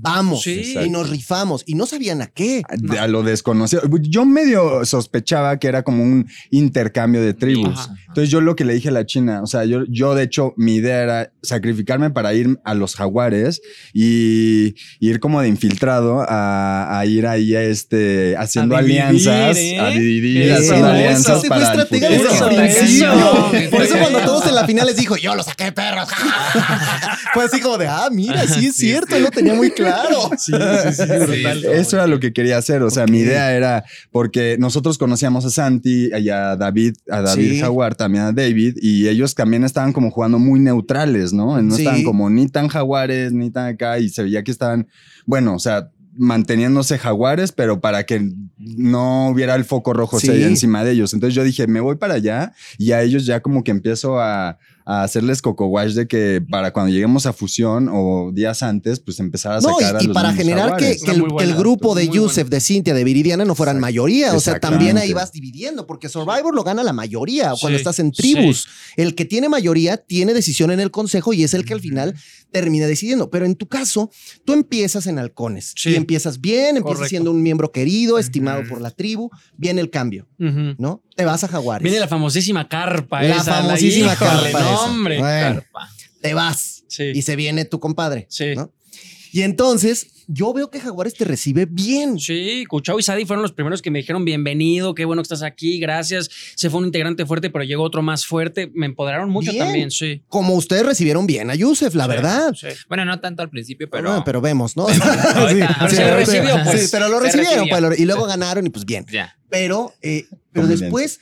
vamos. Sí. Y nos rifamos. Y no sabían a qué. De- A lo desconocido. Yo medio sospechaba que era como un intercambio de tribus. Ajá. Entonces yo lo que le dije a la China, o sea, yo, yo de hecho mi idea era sacrificarme para ir a los jaguares y, y ir como de infiltrado a, a ir ahí a este, haciendo A dividir, alianzas, ¿eh? a dividir, Eso, haciendo eso. alianzas fue para el futuro. Eso, eso. Por eso cuando Eso. todos en la final les dijo, yo lo saqué, perros. [LAUGHS] Fue así como de, ah, mira, sí es Sí, cierto, lo tenía muy claro. [LAUGHS] Sí, sí, sí, brutal. Eso era lo que quería hacer. O sea, mi idea era porque nosotros conocíamos a Santi y a David, a David Sí. Jaguar, también a David, y ellos también estaban como jugando muy neutrales, ¿no? No Sí. estaban como ni tan jaguares, ni tan acá, y se veía que estaban, bueno, o sea, manteniéndose jaguares, pero para que no hubiera el foco rojo Sí. encima de ellos. Entonces yo dije, me voy para allá y a ellos ya como que empiezo a, a hacerles coco wash de que para cuando lleguemos a fusión o días antes, pues empezar a No, sacar a y, y los para generar que, el, Muy buena, que el grupo de Yusef, de Cintia, de Viridiana no fueran Exacto. mayoría. O sea, también ahí vas dividiendo, porque Survivor lo gana la mayoría cuando Sí, estás en tribus. El que tiene mayoría tiene decisión en el consejo y es el que al final termina decidiendo. Pero en tu caso, tú empiezas en halcones Sí. y empiezas bien, empiezas Correcto. siendo un miembro querido, estimado por la tribu. Viene el cambio. ¿no? Te vas a Jaguares. Viene la famosísima carpa. La esa, famosísima híjole, carpa no, hombre. Bueno, Carpa. te vas. Sí. Y se viene tu compadre. Sí. ¿no? Y entonces, yo veo que Jaguares te recibe bien. Sí, Cuchao y Sadi fueron los primeros que me dijeron bienvenido, qué bueno que estás aquí, gracias. Se fue un integrante fuerte, pero llegó otro más fuerte. Me empoderaron mucho Bien. también, sí. Como ustedes recibieron bien a Yusef, la verdad. Sí. Bueno, no tanto al principio, pero. Pero, pero vemos, ¿no? [LAUGHS] ahorita- pero se ahorita- recibió, pues. sí, pero lo recibieron, recibió. pues, lo- y luego ganaron y pues bien. Ya. Pero, eh, pero después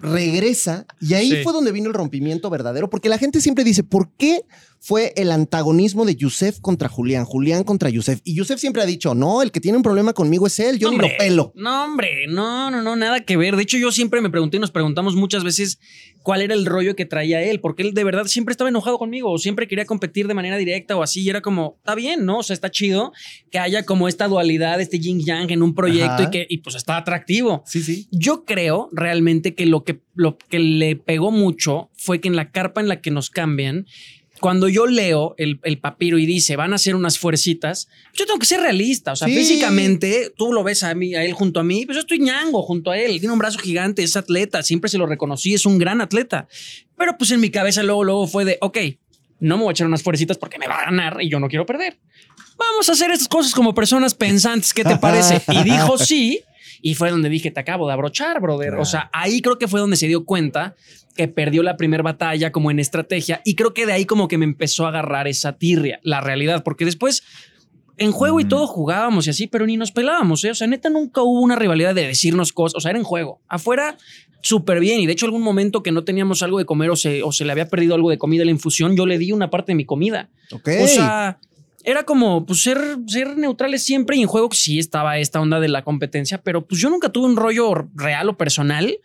regresa y ahí Sí. fue donde vino el rompimiento verdadero, porque la gente siempre dice, ¿por qué fue el antagonismo de Yusef contra Julián, Julián contra Yusef? Y Yusef siempre ha dicho, no, el que tiene un problema conmigo es él, yo ni lo pelo. No, hombre, no, no, no, nada que ver. De hecho, yo siempre me pregunté y nos preguntamos muchas veces cuál era el rollo que traía él, porque él de verdad siempre estaba enojado conmigo o siempre quería competir de manera directa o así. Y era como, está bien, ¿no? O sea, está chido que haya como esta dualidad, este yin yang en un proyecto Ajá. y que, y pues está atractivo. Sí, sí. Yo creo realmente que lo que, lo que le pegó mucho fue que en la carpa en la que nos cambian, cuando yo leo el, el papiro y dice van a hacer unas fuercitas, yo tengo que ser realista. O sea, Sí. físicamente tú lo ves a mí, a él junto a mí, pues yo estoy ñango junto a él. Tiene un brazo gigante, es atleta, siempre se lo reconocí, es un gran atleta. Pero pues en mi cabeza luego, luego fue de, ok, no me voy a echar unas fuercitas porque me va a ganar y yo no quiero perder. Vamos a hacer estas cosas como personas pensantes, ¿qué te parece? Y dijo sí. Y fue donde dije, te acabo de abrochar, brother. O sea, ahí creo que fue donde se dio cuenta que perdió la primera batalla como en estrategia. Y creo que de ahí como que me empezó a agarrar esa tirria, la realidad. Porque después en juego y todo jugábamos y así, pero ni nos pelábamos, ¿eh? O sea, neta, nunca hubo una rivalidad de decirnos cosas. O sea, era en juego. Afuera, súper bien. Y de hecho, algún momento que no teníamos algo de comer o se, o se le había perdido algo de comida en la infusión, yo le di una parte de mi comida. Ok. O sea, era como pues ser, ser neutrales siempre y en juego sí estaba esta onda de la competencia, pero pues yo nunca tuve un rollo real o personal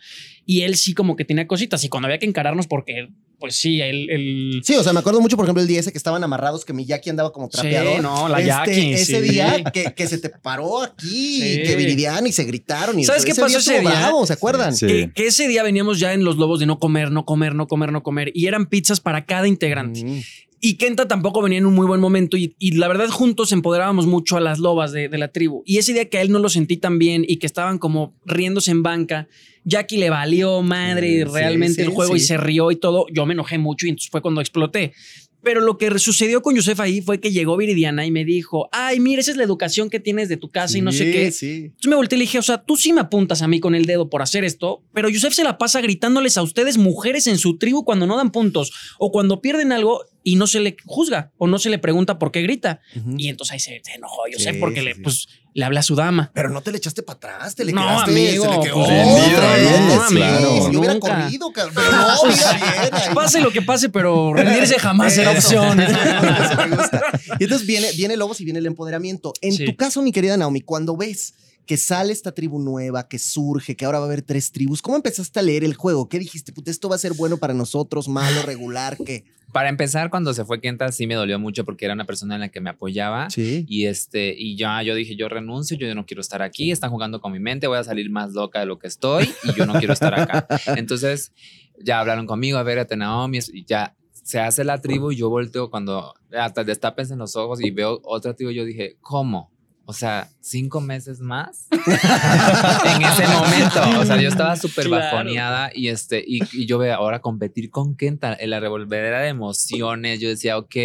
y él sí como que tenía cositas y cuando había que encararnos porque pues sí, él... él Sí, o sea, me acuerdo mucho, por ejemplo, el día ese que estaban amarrados, que Miyaki andaba como trapeador. Sí, no, la Este, Jackie, Ese sí. día que, que se te paró aquí, Sí. y que Viridiana y se gritaron. Y ¿Sabes qué ese pasó día ese día? bravo, ¿se acuerdan? Sí. Que, que ese día veníamos ya en los lobos de no comer, no comer, no comer, no comer. Y eran pizzas para cada integrante. Mm. Y Kenta tampoco venía en un muy buen momento. Y, y la verdad, juntos empoderábamos mucho a las lobas de, de la tribu. Y ese día que a él no lo sentí tan bien y que estaban como riéndose en banca, Jackie le valió madre Sí, realmente sí, el juego y se rió y todo. Yo me enojé mucho y entonces fue cuando exploté. Pero lo que sucedió con Yusef ahí fue que llegó Viridiana y me dijo, ay, mira, esa es la educación que tienes de tu casa y no sé qué. Entonces me volteé y le dije, o sea, tú sí me apuntas a mí con el dedo por hacer esto, pero Yusef se la pasa gritándoles a ustedes mujeres en su tribu cuando no dan puntos o cuando pierden algo y no se le juzga o no se le pregunta por qué grita. Y entonces ahí se, se enojó Yusef porque le, pues, le habla a su dama. Pero no te le echaste para atrás, te le No, quedaste. amigo, se le quedó. pues, otra vez, no, sí, amigo, Si yo hubiera nunca. corrido, cabrón, pero no, mira bien. ahí. Pase lo que pase, pero rendirse jamás era Eso, opción. [LAUGHS] Y entonces viene, viene Lobos y viene el empoderamiento. En Sí. tu caso, mi querida Naomi, cuando ves que sale esta tribu nueva, que surge, que ahora va a haber tres tribus, ¿cómo empezaste a leer el juego? ¿Qué dijiste? Puta, esto va a ser bueno para nosotros, malo, regular, ¿qué? Para empezar, cuando se fue Kenta, sí me dolió mucho porque era una persona en la que me apoyaba. Sí. Y este, y ya yo dije, yo renuncio, yo no quiero estar aquí, están jugando con mi mente, voy a salir más loca de lo que estoy y yo no quiero estar acá. [LAUGHS] Entonces, ya hablaron conmigo, a ver, a Naomi, y ya se hace la tribu y yo volteo cuando hasta destapes en los ojos y veo otra tribu, yo dije, ¿cómo? O sea, cinco meses más [LAUGHS] en ese momento. O sea, yo estaba súper Claro. bajoneada y este, y, y yo veo ahora competir con Kenta en la revolvedera de emociones. Yo decía, ok,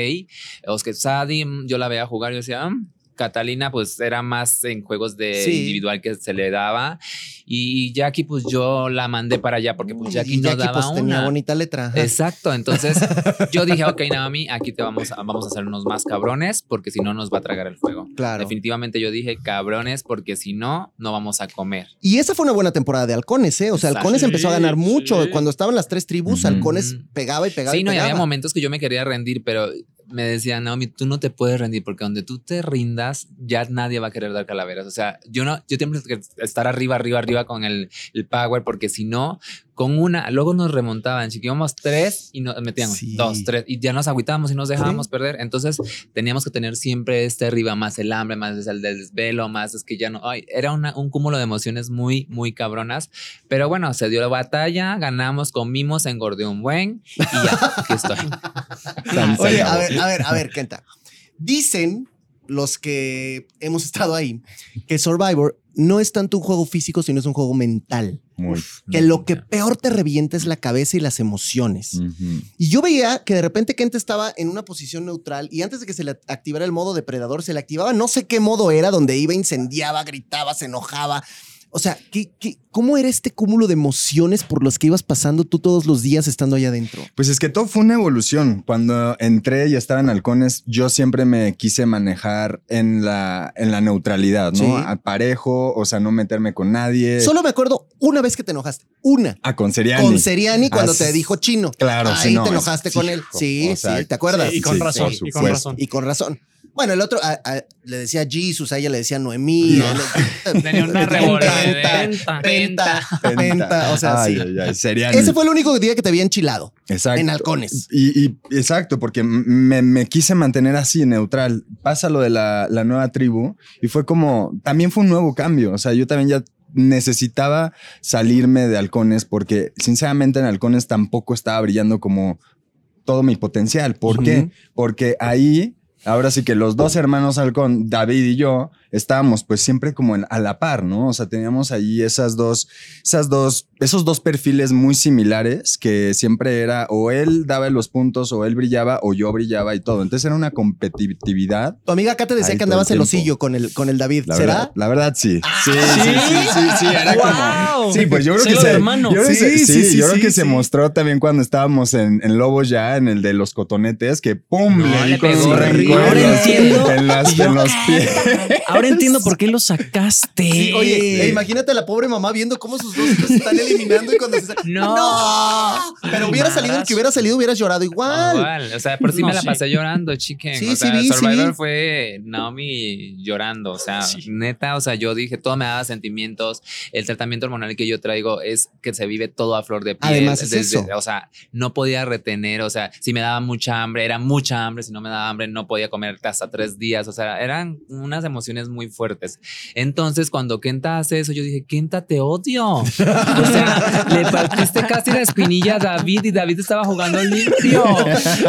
Oscar Sadi, mm, yo la veía jugar, yo decía, "Mm". Catalina, pues era más en juegos de Sí. individual que se le daba. Y Jackie, pues yo la mandé para allá porque pues Jackie no Jackie, daba pues, tenía una. bonita letra. ajá. Exacto, entonces [LAUGHS] yo dije, ok, Naomi, aquí te vamos a, vamos a hacer unos más cabrones porque si no nos va a tragar el fuego. Claro. Definitivamente yo dije cabrones porque si no, no vamos a comer. Y esa fue una buena temporada de Halcones, ¿eh? O sea. Halcones empezó a ganar mucho. sí. Cuando estaban las tres tribus. Halcones pegaba y pegaba Sí, y no, y había momentos que yo me quería rendir, pero me decían, Naomi, tú no te puedes rendir porque donde tú te rindas, ya nadie va a querer dar calaveras. O sea, yo no, yo tengo que estar arriba, arriba, arriba con el, el power, porque si no, con una, luego nos remontaban, si íbamos tres y nos metían Sí. dos, tres, y ya nos agüitábamos y nos dejábamos perder. Entonces teníamos que tener siempre este arriba, más el hambre, más el desvelo, más es que ya no, ay, era una- un cúmulo de emociones muy, muy cabronas. Pero bueno, se dio la batalla, ganamos, comimos, engordé un buen y ya, aquí estoy. [LAUGHS] Oye, a ver, a ver, a ver, Kenta. Dicen los que hemos estado ahí que Survivor no es tanto un juego físico, sino es un juego mental. Muy. Que lo que peor te revienta es la cabeza y las emociones. Y yo veía que de repente Kenta estaba en una posición neutral y antes de que se le activara el modo depredador, se le activaba no sé qué modo era, donde iba, incendiaba, gritaba, se enojaba. O sea, ¿qué, qué, cómo era este cúmulo de emociones por los que ibas pasando tú todos los días estando allá adentro? Pues es que todo fue una evolución. Cuando entré y estaba en halcones, yo siempre me quise manejar en la, en la neutralidad, ¿no? Sí. A parejo, o sea, no meterme con nadie. Solo me acuerdo una vez que te enojaste. Una. Ah, con Seriani. Con Seriani cuando Ah, te dijo chino. Claro, Ahí sí, no, te es- enojaste sí, con él. Sí, o sea, sí, ¿te acuerdas? Sí, y con Sí, razón, y con razón. Y con razón. Bueno, el otro a- a- le decía Jesus, a ella le decía Noemí. No. Tenía una revolvedera. Penta, penta, penta, O sea, Ay, sí. ay. Ese fue el único día que te había enchilado. Exacto. en halcones. Y, y- exacto, porque me, me quise mantener así, neutral. Pasa lo de la, la nueva tribu y fue como, también fue un nuevo cambio. O sea, yo también ya necesitaba salirme de halcones porque sinceramente en halcones tampoco estaba brillando como todo mi potencial. ¿Por qué? Porque ahí... Ahora sí que los dos hermanos halcón, David y yo, estábamos pues siempre como en- a la par, ¿no? O sea, teníamos ahí esas dos, esas dos, esos dos perfiles muy similares que siempre era o él daba los puntos o él brillaba o yo brillaba y todo. Entonces era una competitividad. Tu amiga acá te decía que andabas celosillo con el, con el David. La ¿Será? verdad, la verdad sí. Sí, sí, sí, sí, sí, era como. Sí, pues yo creo Celo que se, hermano. yo creo que se- Sí, sí, yo creo que se mostró también cuando estábamos en, en Lobos ya, en el de los cotonetes, que pum, No, le le con pegó un horrible. rencor Ahora en los- en los pies. [LAUGHS] Ahora entiendo por qué lo sacaste. Sí, oye, e imagínate a la pobre mamá viendo cómo sus dos hijos se están eliminando y cuando se No. Pero hubiera salido el que hubiera salido, hubieras llorado igual. Igual, o sea, por sí No, me la sí. pasé llorando, chiquen. Sí, o sí sea, vi, sí Survivor vi. fue Naomi llorando, o sea, Sí. neta, o sea, yo dije, todo me daba sentimientos. El tratamiento hormonal que yo traigo es que se vive todo a flor de piel. Además es eso. O sea, no podía retener, o sea, si me daba mucha hambre, era mucha hambre, si no me daba hambre, no podía comer hasta tres días, o sea, eran unas emociones muy fuertes. Entonces, cuando Kenta hace eso, yo dije, Kenta, te odio. O sea, le partiste casi la espinilla a David y David estaba jugando limpio.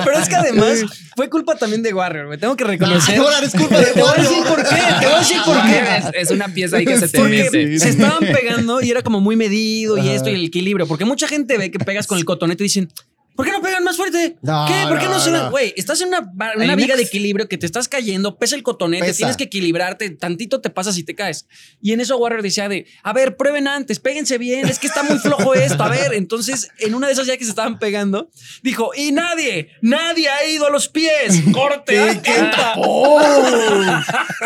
Pero es que además fue culpa también de Warrior, me tengo que reconocer. Ahora es culpa de Te voy a decir Warrior. por qué, te voy a decir por qué. Es, es una pieza ahí que se te Porque mete. se estaban pegando y era como muy medido y esto y el equilibrio. Porque mucha gente ve que pegas con el cotonete y dicen, ¿por qué no pegan más fuerte? No, ¿Qué? ¿Por qué no, no, se no. Güey, estás en una, viga de equilibrio que te estás cayendo, pesa el cotonete, Pesa. tienes que equilibrarte, tantito te pasas y te caes. Y en eso Warrior decía de, a ver, prueben antes, péguense bien, es que está muy flojo esto, a ver. Entonces, en una de esas ya que se estaban pegando, dijo, y nadie, nadie ha ido a los pies, corte. ah, [LAUGHS] Kenta".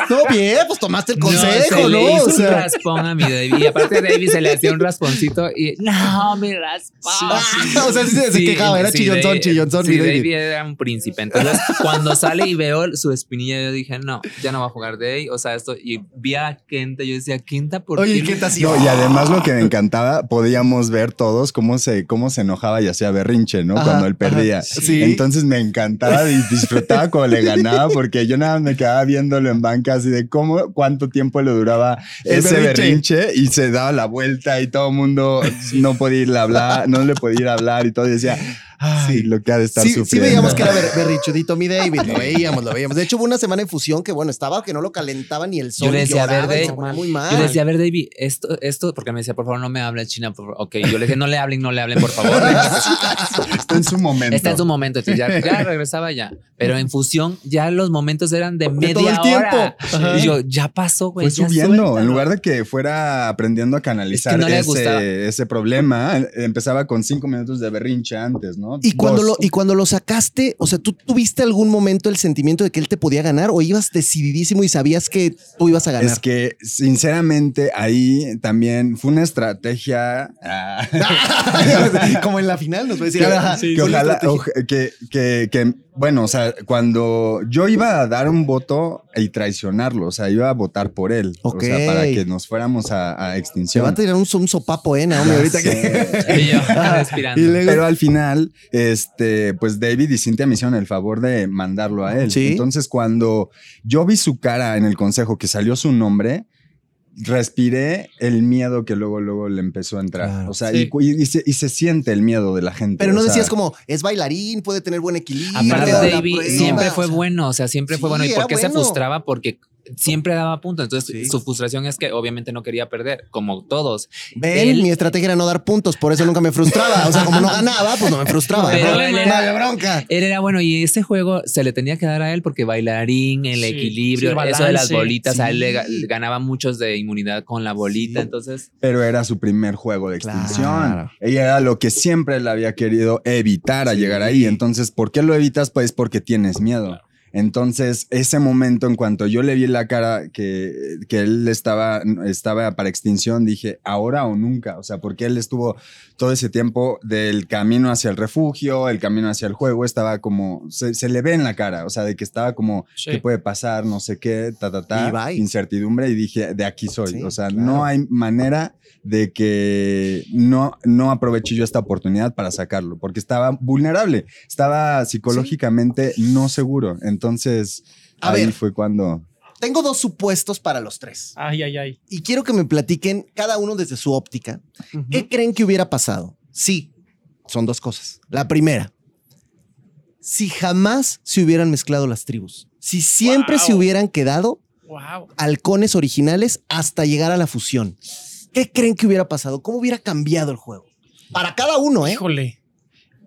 No, bien, pues tomaste el No, se consejo, le ¿no? hizo O un sea, raspón a mi David. Y aparte David se le hacía un rasponcito y no, mi raspón. Ah, [LAUGHS] o sea, sí se- se quejaba, era chillonzón, David- chillonzón, Sí, mi David. David era un príncipe. Entonces, [LAUGHS] cuando sale y veo su espinilla, yo dije, no, ya no va a jugar Day. O sea, esto. Y vi a Kenta, yo decía, Kenta, ¿por Oye, qué? ¿qué te hacía? No, y además lo que me encantaba, podíamos ver todos cómo se, cómo se enojaba y hacía berrinche, ¿no? Ajá, Cuando él ajá. perdía. Sí. Entonces me encantaba y disfrutaba cuando le ganaba porque yo nada más me quedaba viéndolo en banca así de cómo, cuánto tiempo le duraba El ese berrinche. berrinche. y se daba la vuelta y todo el mundo no podía irle a hablar, no le podía ir a hablar y todo y decía, ay, lo que ha de estar Sí, sufriendo. sí veíamos que era ber- berrichudito mi David, lo veíamos, lo veíamos. De hecho, hubo una semana en fusión que, bueno, estaba que no lo calentaba ni el sol. Yo le decía, a ver, ponía muy mal. Yo le decía, a ver, David, esto, esto, porque me decía, por favor, no me hables China. Por. Ok, yo le dije, no le hablen, no le hablen, por favor. [LAUGHS] Está en su momento. Está en su momento. Entonces ya, ya regresaba ya. Pero en fusión, ya los momentos eran de media todo el tiempo. hora. Y yo, ya pasó, güey. Fue ya subiendo, en lugar de que fuera aprendiendo a canalizar ese, ese problema, empezaba con cinco minutos de berrinche antes, ¿no? Y cuando, Dos. lo, y cuando lo sacaste, o sea, ¿tú tuviste algún momento el sentimiento de que él te podía ganar o ibas decididísimo y sabías que tú ibas a ganar? Es que, sinceramente, ahí también fue una estrategia. ah, [LAUGHS] Como en la final nos va a decir. que, la ojalá, que, que- que, bueno, o sea, cuando yo iba a dar un voto y traicionarlo, o sea, iba a votar por él, Ok. o sea, para que nos fuéramos a, a Se va a extinción. tirar un, un sopapo, ¿eh, Naomi? Ahorita sé. que. Y yo, respirando. [LAUGHS] Y luego- Pero al final, este, pues David y Cintia me hicieron el favor de mandarlo a él. Sí. Entonces, cuando yo vi su cara en el consejo que salió su nombre, respiré el miedo que luego, luego le empezó a entrar. Claro. O sea, Sí. y, y se, y se siente el miedo de la gente. Pero no sea, decías como, es bailarín, puede tener buen equilibrio. Aparte, David siempre fue o sea, bueno, o sea, siempre fue bueno. ¿Y por qué se frustraba? Porque siempre daba puntos. Entonces, Sí. su frustración es que obviamente no quería perder, como todos. Ven, Él- mi estrategia era no dar puntos, por eso nunca me frustraba. O sea, como no ganaba, pues no me frustraba. Pero no, él era- bronca. Él era bueno y ese juego se le tenía que dar a él porque bailarín, el Sí, equilibrio, sí, el eso de las balance. bolitas, a él le ganaba muchos de inmunidad con la bolita. Entonces, Pero era su primer juego de extinción. Claro. Ella era lo que siempre le había querido evitar a llegar ahí. Entonces, ¿por qué lo evitas? Pues porque tienes miedo. Entonces, ese momento, en cuanto yo le vi la cara que, que él estaba, estaba para extinción, dije, ahora o nunca. O sea, porque él estuvo todo ese tiempo del camino hacia el refugio, el camino hacia el juego, estaba como, se, se le ve en la cara, o sea, de que estaba como, Sí. ¿qué puede pasar? No sé qué, ta, ta, Y ta, incertidumbre. Y dije, de aquí soy. Sí, o sea, claro. no hay manera de que no, no aproveché yo esta oportunidad para sacarlo, porque estaba vulnerable, estaba psicológicamente no seguro. Entonces, A ahí ver. fue cuando... Tengo dos supuestos para los tres. Ay, ay, ay. Y quiero que me platiquen cada uno desde su óptica. ¿Qué creen que hubiera pasado? Sí, son dos cosas. La primera, si jamás se hubieran mezclado las tribus, si siempre Wow. se hubieran quedado Wow. halcones originales hasta llegar a la fusión. ¿Qué creen que hubiera pasado? ¿Cómo hubiera cambiado el juego? Para cada uno, ¿eh? Híjole.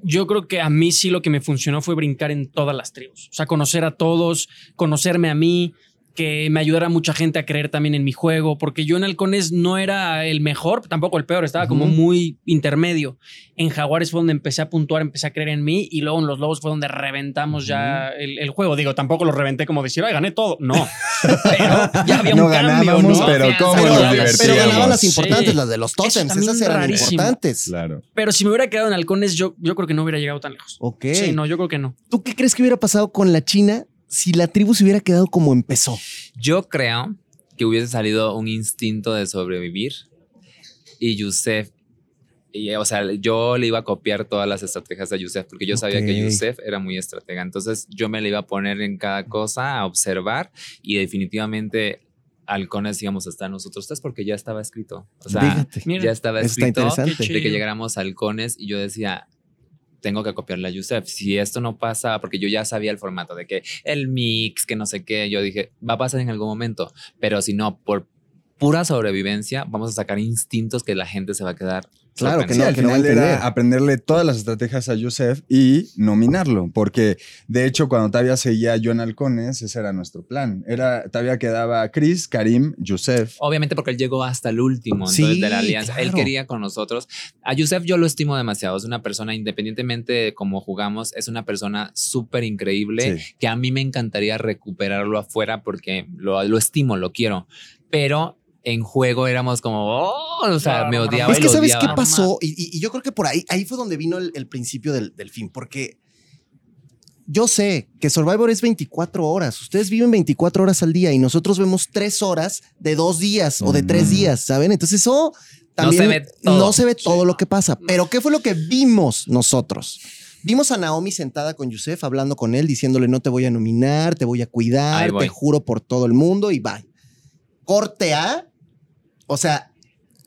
Yo creo que a mí sí lo que me funcionó fue brincar en todas las tribus. O sea, conocer a todos, conocerme a mí, que me ayudara mucha gente a creer también en mi juego, porque yo en Halcones no era el mejor, tampoco el peor, estaba como muy intermedio. En Jaguares fue donde empecé a puntuar, empecé a creer en mí, y luego en los Lobos fue donde reventamos ya el, el juego. Digo, tampoco lo reventé como decir, ay, gané todo. No, [LAUGHS] pero ya había No un cambio, ganábamos, ¿no? pero cómo Pero, nos ganaban las Sí. importantes, las de los también esas eran rarísimo. importantes. Claro. Pero si me hubiera quedado en Halcones, yo, yo creo que no hubiera llegado tan lejos. Ok. Sí, no, yo creo que no. ¿Tú qué crees que hubiera pasado con la China si la tribu se hubiera quedado como empezó? Yo creo que hubiese salido un instinto de sobrevivir y Yusef, y, o sea, yo le iba a copiar todas las estrategias de Yusef porque yo sabía que. Yusef era muy estratega. Entonces yo me le iba a poner en cada cosa, a observar y definitivamente halcones íbamos a estar nosotros tres porque ya estaba escrito. O sea. Mira, ya estaba Está escrito de que llegáramos a halcones y yo decía, tengo que copiarle a Yusef. Si esto no pasa, porque yo ya sabía el formato de que el mix, que no sé qué, yo dije, va a pasar en algún momento, pero si no, por pura sobrevivencia, vamos a sacar instintos que la gente se va a quedar. Claro que Sí, no, al que no va a final era entender. aprenderle todas las estrategias a Yusef y nominarlo, porque de hecho cuando Tavia seguía a John Halcones, ese era nuestro plan. Era, Tavia quedaba Chris, Karim, Yusef. Obviamente porque él llegó hasta el último Sí, entonces, de la alianza. Él quería con nosotros. A Yusef yo lo estimo demasiado. Es una persona, independientemente de cómo jugamos, es una persona súper increíble Sí. que a mí me encantaría recuperarlo afuera porque lo, lo estimo, lo quiero. Pero en juego éramos como, oh, o sea, Claro, me no, odiaba. Es que sabes qué pasó, y, y- y yo creo que por ahí, ahí fue donde vino el, el principio del, del fin, porque yo sé que Survivor es 24 horas, ustedes viven 24 horas al día y nosotros vemos 3 horas de dos días o de tres Mm. días, ¿saben? Entonces eso también se ve todo. no se ve todo lo que pasa, pero ¿qué fue lo que vimos nosotros? Vimos a Naomi sentada con Yusef, hablando con él, diciéndole no te voy a nominar, te voy a cuidar, voy. te juro por todo el mundo y bye. Corte A, o sea,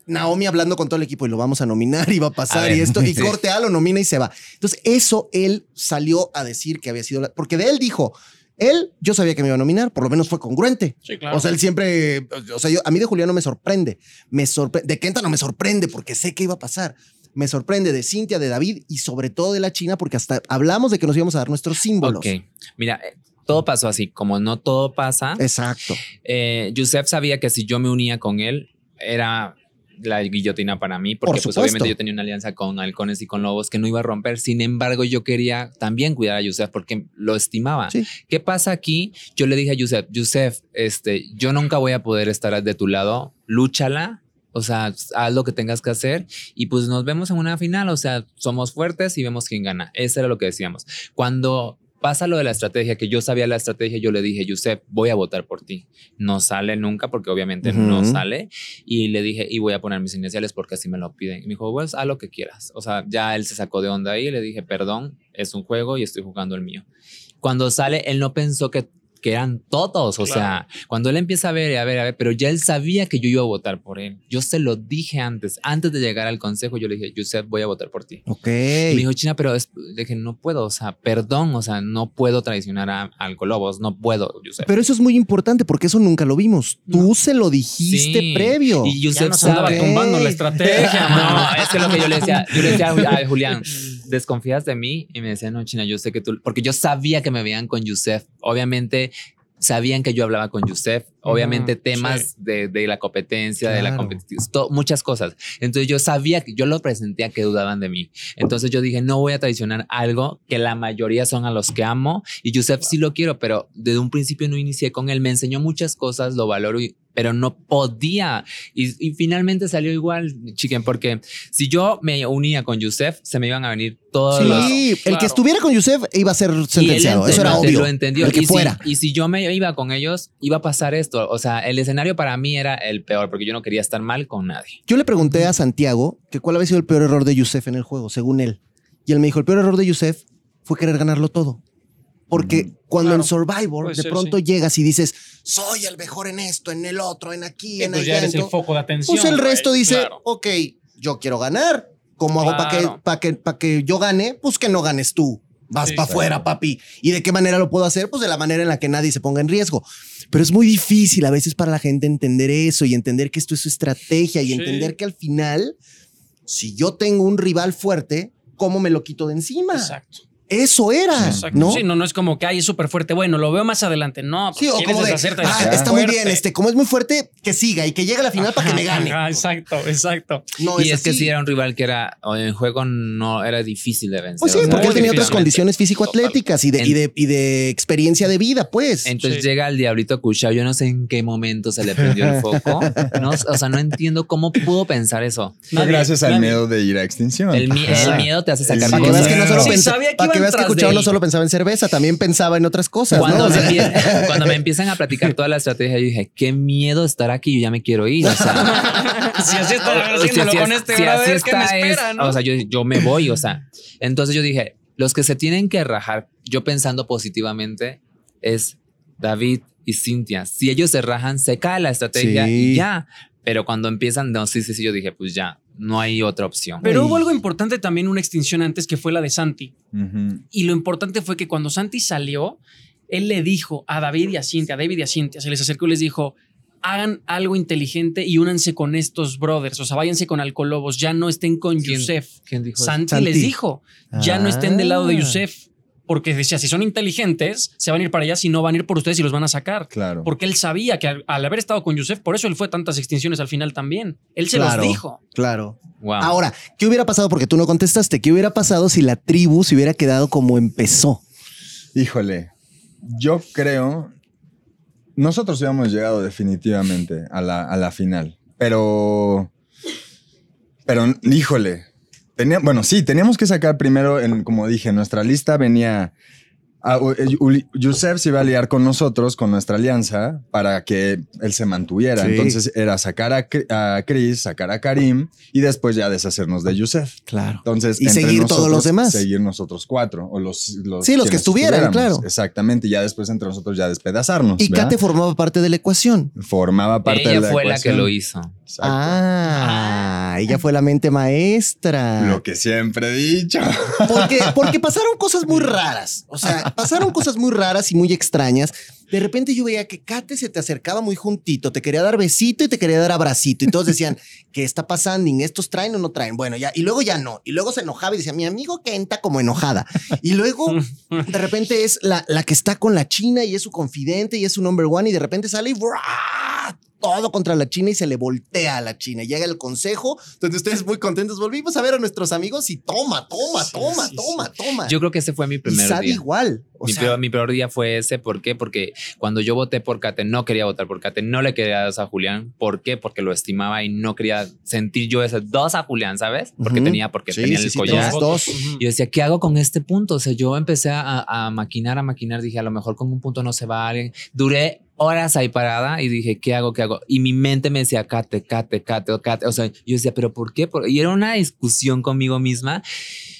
Naomi hablando con todo el equipo y lo vamos a nominar y va a pasar A ver, y esto, y [LAUGHS] sí. corte A lo nomina y se va. Entonces, eso él salió a decir que había sido, la- porque de él dijo, él, yo sabía que me iba a nominar, por lo menos fue congruente. Sí, claro. O sea, él siempre, o sea, yo, a mí de Julián no me sorprende, me sorprende, de Kenta no me sorprende porque sé que iba a pasar. Me sorprende de Cintia, de David y sobre todo de la China porque hasta hablamos de que nos íbamos a dar nuestros símbolos. Ok, mira, eh, todo pasó así. Como no todo pasa, Exacto. eh, Yusef sabía que si yo me unía con él, era la guillotina para mí, porque Por pues obviamente yo tenía una alianza con halcones y con lobos que no iba a romper. Sin embargo, yo quería también cuidar a Yusef porque lo estimaba. Sí. ¿Qué pasa aquí? Yo le dije a Yusef, Yusef, este, yo nunca voy a poder estar de tu lado, lúchala. O sea, haz lo que tengas que hacer y pues nos vemos en una final. O sea, somos fuertes y vemos quién gana. Eso era lo que decíamos. Cuando pasa lo de la estrategia, que yo sabía la estrategia, yo le dije, Yusef, voy a votar por ti. No sale nunca porque obviamente no sale. Y le dije, y voy a poner mis iniciales porque así me lo piden. Y me dijo, pues haz lo que quieras. O sea, ya él se sacó de onda ahí y le dije, perdón, es un juego y estoy jugando el mío. Cuando sale, él no pensó que, que eran todos. O Claro. sea, cuando él empieza a ver, a ver, a ver, pero ya él sabía que yo iba a votar por él. Yo se lo dije antes, antes de llegar al consejo, yo le dije, Yusef, voy a votar por ti. Ok. Y me dijo, China, pero es- le dije, no puedo, o sea, perdón, o sea, no puedo traicionar a Alcolobos, no puedo, Yusef. Pero eso es muy importante porque eso nunca lo vimos. Tú se lo dijiste Sí. previo. Y ya Yusef nos andaba tumbando la estrategia, [LAUGHS] No, es que lo que yo le decía, yo le decía a Julián, [LAUGHS] ¿desconfías de mí? Y me decía, no, China, yo sé que tú, porque yo sabía que me veían con Yusef. Obviamente sabían que yo hablaba con Yusef. Obviamente temas de, de la competencia, de la competición, muchas cosas. Entonces yo sabía que yo lo presentía que dudaban de mí. Entonces yo dije, no voy a traicionar algo que la mayoría son a los que amo. Y Yusef sí lo quiero, pero desde un principio no inicié con él. Me enseñó muchas cosas, lo valoro, y- pero no podía. Y, y finalmente salió igual, chiquen, porque si yo me unía con Yusef, se me iban a venir todos Sí, los... el claro. que estuviera con Yusef iba a ser sentenciado. Eso era obvio. Lo entendió. El que y, fuera. Si, y si yo me iba con ellos, iba a pasar esto. O sea, el escenario para mí era el peor, porque yo no quería estar mal con nadie. Yo le pregunté a Santiago que cuál había sido el peor error de Yusef en el juego, según él. Y él me dijo, el peor error de Yusef fue querer ganarlo todo. Porque Mm, cuando claro. en Survivor Puede de ser, pronto sí. llegas y dices, soy el mejor en esto, en el otro, en aquí, en pues allá. ya eres en el todo", foco de atención. Pues el resto dice, claro. ok, yo quiero ganar. ¿Cómo hago para que, para que, para que yo gane? Pues que no ganes tú. Vas Sí. para afuera, papi. ¿Y de qué manera lo puedo hacer? Pues de la manera en la que nadie se ponga en riesgo. Pero es muy difícil a veces para la gente entender eso y entender que esto es su estrategia y Sí. entender que al final, si yo tengo un rival fuerte, ¿cómo me lo quito de encima? Exacto. Eso era, Exacto. ¿no? Sí, no, no es como que ay, es súper fuerte. Bueno, lo veo más adelante. No, pues Sí, o como de, ah, está muy bien, este, como es muy fuerte, que siga y que llegue a la final para que me gane. Ajá, exacto, exacto. No, y es que sí era un rival que era, en juego no era difícil de vencer. Pues sí, o sea, porque él tenía otras condiciones físico-atléticas y de, y, de, y de experiencia de vida, pues. Entonces Sí. llega el diablito Cuchao, yo no sé en qué momento se le prendió el foco. No, o sea, no entiendo cómo pudo pensar eso. Gracias al nadie. miedo de ir a extinción. El, el miedo te hace sacar El Para que no solo, sabía que que veas que Cuchao no solo pensaba en cerveza, también pensaba en otras cosas. Cuando, ¿no? Me sea, empie- [LAUGHS] cuando me empiezan a platicar toda la estrategia, yo dije, qué miedo estar aquí, yo ya me quiero ir. O sea, [LAUGHS] si así está si así con es- este si brother, así ¿qué me está espera, es- no? O sea, yo, yo me voy, o sea. Entonces yo dije, los que se tienen que rajar, yo pensando positivamente, es David y Cintia. Si ellos se rajan, se cae la estrategia Sí. y ya. Pero cuando empiezan, no, sí, sí, sí, yo dije, pues ya, no hay otra opción. Pero hubo algo importante también, una extinción antes, que fue la de Santi. Y lo importante fue que cuando Santi salió, él le dijo a David y a Cintia, a David y a Cintia, se les acercó y les dijo, hagan algo inteligente y únanse con estos brothers, o sea, váyanse con Alcolobos, ya no estén con ¿Quién- Yusef. ¿Quién dijo eso? Santi, Santi. les dijo, ya no estén del lado de Ah. Yusef, porque decía, si son inteligentes, se van a ir para allá, si no van a ir por ustedes y los van a sacar. Claro. Porque él sabía que al, al haber estado con Yusef, por eso él fue a tantas extinciones al final también. Él se Claro. los dijo. Claro. Wow. Ahora, ¿qué hubiera pasado? Porque tú no contestaste. ¿Qué hubiera pasado si la tribu se hubiera quedado como empezó? Híjole, yo creo. Nosotros hubiéramos llegado definitivamente a la, a la final. Pero. Pero, híjole. Tenía, bueno, sí, teníamos que sacar primero, en, como dije, en nuestra lista venía. a- Uli- Yusef se iba a liar con nosotros, con nuestra alianza, para que él se mantuviera. Sí. Entonces era sacar a, Chris, sacar a Karim y después ya deshacernos de Yusef. Claro. Entonces, Y entre seguir todos nosotros, los demás. Seguir nosotros cuatro. O los, los Sí, los que estuvieran, claro. Exactamente. Y ya después entre nosotros ya despedazarnos. Y ¿verdad? Kate formaba parte de la ecuación. formaba parte Ella de la fue la que ecuación. lo hizo. Exacto. Ah, ella fue la mente maestra. Lo que siempre he dicho. Porque, [LAUGHS] porque pasaron cosas muy raras. O sea, pasaron cosas muy raras y muy extrañas. De repente yo veía que Kate se te acercaba muy juntito, te quería dar besito y te quería dar abracito. Y todos decían, ¿qué está pasando? ¿Estos traen o no traen? Bueno, ya. Y luego ya no. Y luego se enojaba y decía, mi amigo Kenta como enojada. Y luego de repente es la, la que está con la China y es su confidente y es su number one. Y de repente sale y ¡bra! Todo contra la China y se le voltea a la China. Llega el consejo, donde ustedes muy contentos volvimos a ver a nuestros amigos y toma, toma, Sí, toma, sí, toma, toma. Yo creo que ese fue mi y primer sabe día. igual. O mi, sea, peor, mi peor día fue ese. ¿Por qué? Porque cuando yo voté por Kate, no quería votar por Kate, no le quería dar a Julián. ¿Por qué? Porque lo estimaba y no quería sentir yo ese dos a Julián, ¿sabes? Porque tenía, porque Sí, tenía sí, el sí, collar. dos. Y yo decía, ¿qué hago con este punto? O sea, yo empecé a, a maquinar, a maquinar. Dije, a lo mejor con un punto no se va alguien. Duré horas ahí parada y dije, ¿qué hago? ¿Qué hago? Y mi mente me decía, Kate, Kate, Kate, Kate. O sea, yo decía, ¿pero por qué? Por- Y era una discusión conmigo misma.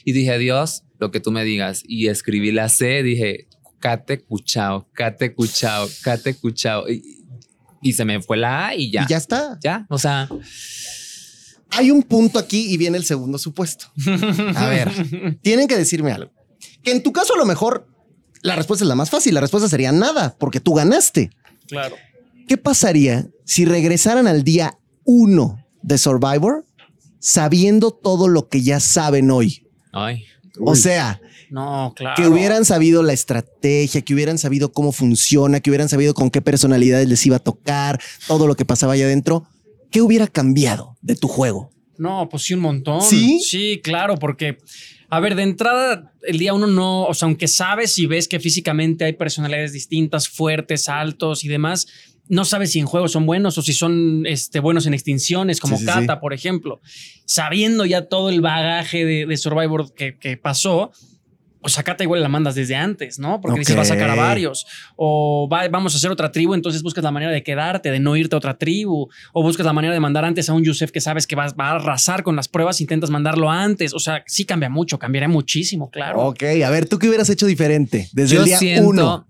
Y dije, Dios, lo que tú me digas. Y escribí la C, dije, Kate Cuchao, Kate Cuchao, Kate Cuchao. Y, y se me fue la A y ya. Y ya está. Ya, o sea, Hay un punto aquí y viene el segundo supuesto. A ver, [LAUGHS] tienen que decirme algo. Que en tu caso a lo mejor la respuesta es la más fácil. La respuesta sería nada, porque tú ganaste. Claro. ¿Qué pasaría si regresaran al día uno de Survivor sabiendo todo lo que ya saben hoy? ay. O sea, No, claro. que hubieran sabido la estrategia, que hubieran sabido cómo funciona, que hubieran sabido con qué personalidades les iba a tocar, todo lo que pasaba allá adentro. ¿Qué hubiera cambiado de tu juego? No, pues sí, un montón. ¿Sí? Sí, claro, porque, a ver, de entrada, el día uno no, o sea, aunque sabes y ves que físicamente hay personalidades distintas, fuertes, altos y demás, no sabes si en juegos son buenos o si son este, buenos en extinciones, como Sí, sí, Kata, sí. por ejemplo. Sabiendo ya todo el bagaje de, de Survivor que, que pasó, o sea, Kata igual la mandas desde antes, ¿no? Porque dices, Ok. va a sacar a varios. O va- vamos a hacer otra tribu, entonces buscas la manera de quedarte, de no irte a otra tribu. O buscas la manera de mandar antes a un Yusef que sabes que va, va a arrasar con las pruebas, intentas mandarlo antes. O sea, sí cambia mucho, cambiaría muchísimo, claro. Ok, a ver, ¿tú qué hubieras hecho diferente desde Yo el día siento uno?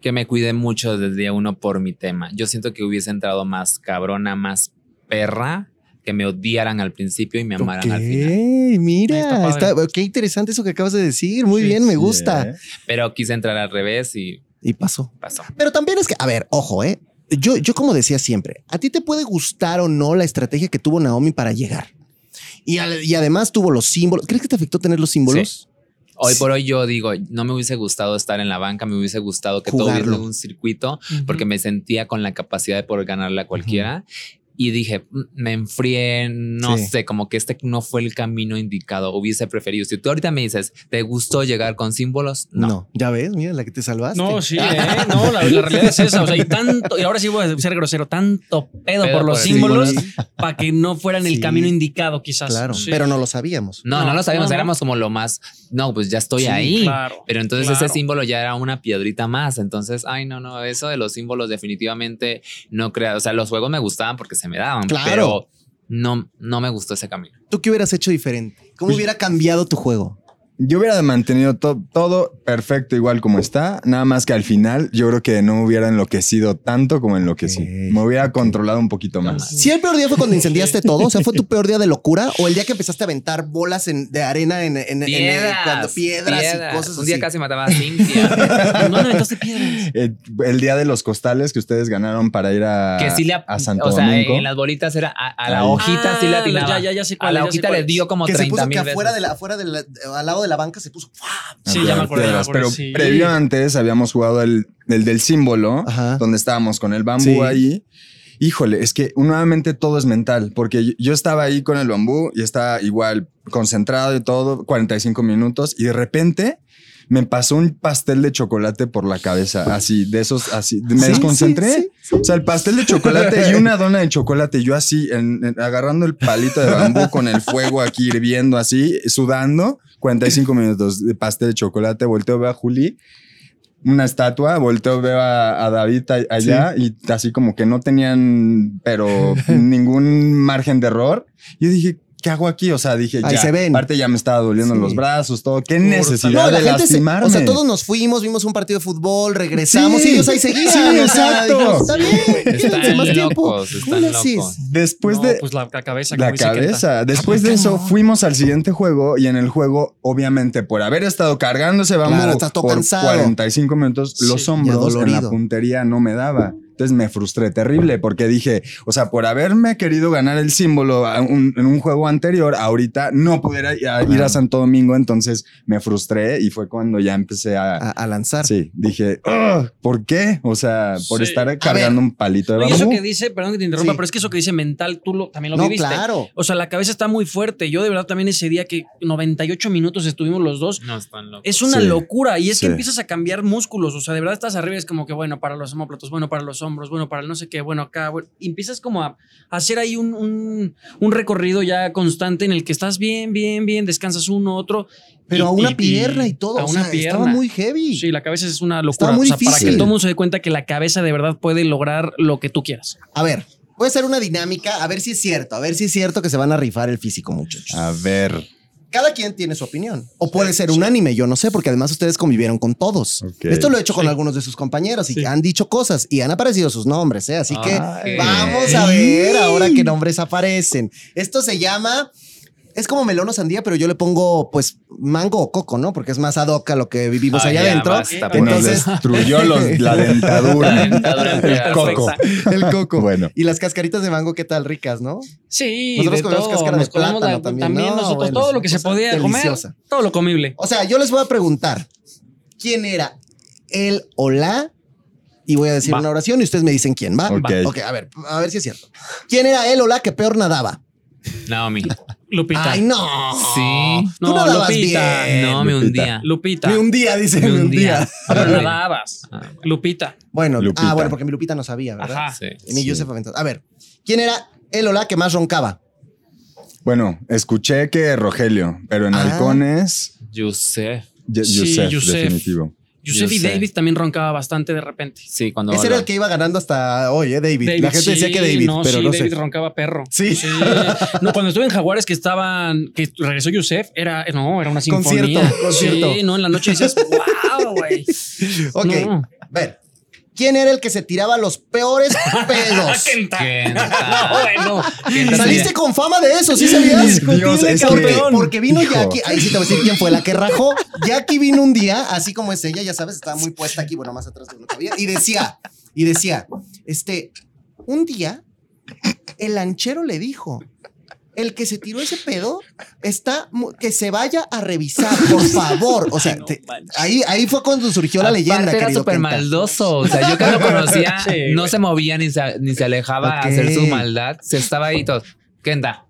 que me cuidé mucho desde el día uno por mi tema. Yo siento que hubiese entrado más cabrona, más perra que me odiaran al principio y me amaran al final. Mira, Está qué interesante eso que acabas de decir. Muy Sí, bien, me gusta. ¿eh? Pero quise entrar al revés y Y pasó. pasó. Pero también es que, a ver, ojo, ¿eh? Yo, yo como decía siempre, a ti te puede gustar o no la estrategia que tuvo Naomi para llegar. Y, al- y además tuvo los símbolos. ¿Crees que te afectó tener los símbolos? Hoy Sí. por hoy yo digo, no me hubiese gustado estar en la banca, me hubiese gustado que todo hubiese un circuito, porque me sentía con la capacidad de poder ganarle a cualquiera. Y dije, "Mm, me enfrié, no Sí. sé, como que este no fue el camino indicado. Hubiese preferido. Si tú ahorita me dices, ¿te gustó llegar con símbolos? No. Ya ves, mira la que te salvaste. No, sí, [LAUGHS] ¿eh? No, la, la realidad es esa. O sea, y tanto, y ahora sí voy a ser grosero, tanto pedo, Pedo por los por el símbolos símbolo. para que no fueran el Sí. camino indicado, quizás. Claro, Sí. pero no lo sabíamos. No, no, No, lo sabíamos, no, no. éramos como lo más, no, pues ya estoy Sí, ahí. claro, Pero entonces claro. ese símbolo ya era una piedrita más. Entonces, ay, no, no, eso de los símbolos definitivamente no creo. O sea, los juegos me gustaban porque se me daban, Claro. pero no, no me gustó ese camino. ¿Tú qué hubieras hecho diferente? ¿Cómo Pues- hubiera cambiado tu juego? Yo hubiera mantenido to- todo perfecto igual como está, nada más que al final yo creo que no hubiera enloquecido tanto como enloquecí. Me hubiera controlado un poquito más. Si el peor día fue cuando incendiaste todo, o sea, fue tu peor día de locura, o el día que empezaste a aventar bolas en- de arena en, en- Piedras, cuando piedras, piedras. y cosas Un día así. casi mataba a Cintia. [LAUGHS] ¿Dónde aventaste piedras? [LAUGHS] Eh, el día de los costales que ustedes ganaron para ir a, que sí le a Santo o sea, Domingo. en las bolitas era a, a la hojita sí le Ah, atinaba. ya, ya, ya sé a cuál la ya sé hojita cuál le dio como que se 30 puso que afuera, veces. de la, afuera de la- al lado de la banca se puso. ¡fua! Sí, ya me acordé, ya me acordé, Pero sí. previo antes habíamos jugado el, el del símbolo, Ajá. donde estábamos con el bambú Sí. ahí. Híjole, es que nuevamente todo es mental, porque yo, yo estaba ahí con el bambú y estaba igual concentrado y todo, 45 minutos, y de repente me pasó un pastel de chocolate por la cabeza, así, de esos, así, me Sí, desconcentré. sí, sí, O sea, el pastel de chocolate y una dona de chocolate, yo así, en- en- agarrando el palito de bambú con el fuego aquí hirviendo, así, sudando, 45 minutos de pastel de chocolate, volteo, veo a Juli, una estatua, volteo, veo a, a David allá y así como que no tenían, pero ningún margen de error. Yo dije, ¿qué hago aquí? O sea, dije, Ahí ya, se ven. aparte ya me estaba doliendo Sí. los brazos, todo. ¿Qué necesidad No, la de gente se, o sea, todos nos fuimos, vimos un partido de fútbol, regresamos Sí. y ellos ahí seguían. Sí, o sea, exacto. Está bien, quédense Están más tiempo. locos, locos. Después No, de... pues la, la cabeza. La cabeza. Después de eso, fuimos al siguiente juego y en el juego, obviamente, por haber estado cargándose bambú Claro, estás todo por cansado. 45 minutos, Sí, los hombros en la puntería no me daba. Entonces me frustré terrible porque dije, o sea, por haberme querido ganar el símbolo un- en un juego anterior, ahorita no pudiera ir a, ir a Santo Domingo, entonces me frustré y fue cuando ya empecé a... A, a lanzar. Sí, dije, "Ugh, ¿por qué? O sea, por Sí. estar cargando un palito de No, y eso bambú. que dice, perdón que te interrumpa, Sí. pero es que eso que dice mental, tú lo, también lo no, viviste. claro. O sea, la cabeza está muy fuerte. Yo de verdad también ese día que 98 minutos estuvimos los dos, No están locos. es una Sí. locura. Y es Sí. que empiezas a cambiar músculos. O sea, de verdad estás arriba, es como que bueno para los homóplatos, bueno para los hombros, bueno para el no sé qué, bueno acá. bueno. Y empiezas como a hacer ahí un, un, un recorrido ya constante en el que estás bien, bien, bien, descansas uno, otro. Pero y- a una y- pierna y todo. A o una sea, pierna. Estaba muy heavy. Sí, la cabeza es una locura. Muy o sea, para que difícil. todo el mundo se dé cuenta que la cabeza de verdad puede lograr lo que tú quieras. A ver, voy a hacer una dinámica, a ver si es cierto, a ver si es cierto que se van a rifar el físico, muchachos. A ver. Cada quien tiene su opinión. O puede ser unánime, yo no sé, porque además ustedes convivieron con todos. Esto lo he hecho con algunos de sus compañeros y Sí. han dicho cosas y han aparecido sus nombres, ¿eh? Así que vamos a ver ahora qué nombres aparecen. Esto se llama. Es como melón o sandía, pero yo le pongo pues mango o coco, ¿no? Porque es más ad hoc a lo que vivimos Ay, allá ya, adentro. basta, Que nos Entonces, destruyó los- [LAUGHS] la dentadura. La dentadura el perfecta. coco. el coco. Bueno. Y las cascaritas de mango, ¿qué tal? Ricas, ¿no? Sí, Nosotros comemos todo. cáscara de plátano la- también, también ¿no? nosotros, Bueno, todo lo que se podía deliciosa. comer, todo lo comible. O sea, yo les voy a preguntar quién era el o la y voy a decir Va. una oración y ustedes me dicen quién va. Ok. Ok, a ver, a ver si es cierto. ¿Quién era el o la que peor nadaba? Naomi. Lupita. Ay, no. Sí. Tú No, nadabas Lupita. bien. No, me hundía. Lupita. Ni un día, dice, Me hundía. día. Ah, pero nadabas. Ah, Lupita. Bueno, Lupita. ah, bueno, porque mi Lupita no sabía, ¿verdad? Ajá. sí. Y ni Sí. Yusef Aventos. A ver, ¿quién era el o la que más roncaba? Bueno, escuché que Rogelio, pero en Ah. halcones, Yusef. Ye- Sí, Yusef, Yusef. definitivo. Yusef y Yo sé. David también roncaba bastante de repente. Sí, cuando. Ese era el que iba ganando hasta hoy, ¿eh, David? David, la gente decía sí, que David, no, pero sí, no David sé. roncaba perro. Sí. No, cuando estuve en Jaguares que estaban, que regresó Yusef, era, no, era una sinfonía. Concierto, concierto. Sí, no, en la noche decías, wow, [LAUGHS] güey. Ok, No. ver. ¿Quién era el que se tiraba los peores [LAUGHS] pedos? Kenta. [LAUGHS] Kenta. No, bueno. Kenta Saliste sería- con fama de eso, ¿sí sabías? Dios, es que- Porque, porque vino Hijo. Jackie, ahí sí te voy a decir quién fue la que rajó. Jackie vino un día, así como es ella, ya sabes, estaba muy puesta aquí, bueno, más atrás de lo que había, y decía, y decía, este, un día el lanchero le dijo, el que se tiró ese pedo está, que se vaya a revisar, por [LAUGHS] favor. O sea, te- ahí, ahí fue cuando surgió la leyenda, Aparte era súper maldoso. O sea, yo que lo conocía, [LAUGHS] Sí, no se movía ni se, ni se alejaba Ok. a hacer su maldad. Se estaba ahí todo. Kenta.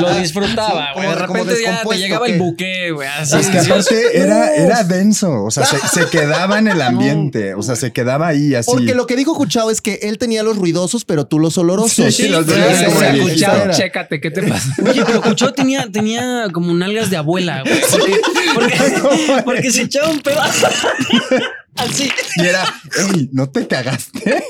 Lo disfrutaba, Sí, güey. como- De repente ya te llegaba ¿qué? el buque, güey. Así. Es que aparte era, era denso, o sea, se, se quedaba en el [LAUGHS] ambiente, o sea, se quedaba ahí así. Porque lo que dijo Cuchao es que él tenía los ruidosos, pero tú los olorosos. Sí, los sí, sí, sí, el sí, viejito. sí. chécate, ¿qué te pasa? [LAUGHS] Oye, pero Cucho tenía, tenía como nalgas de abuela, güey. Porque, porque, [LAUGHS] porque se echaba un pedazo. Así. Y era, ey, ¿no te cagaste?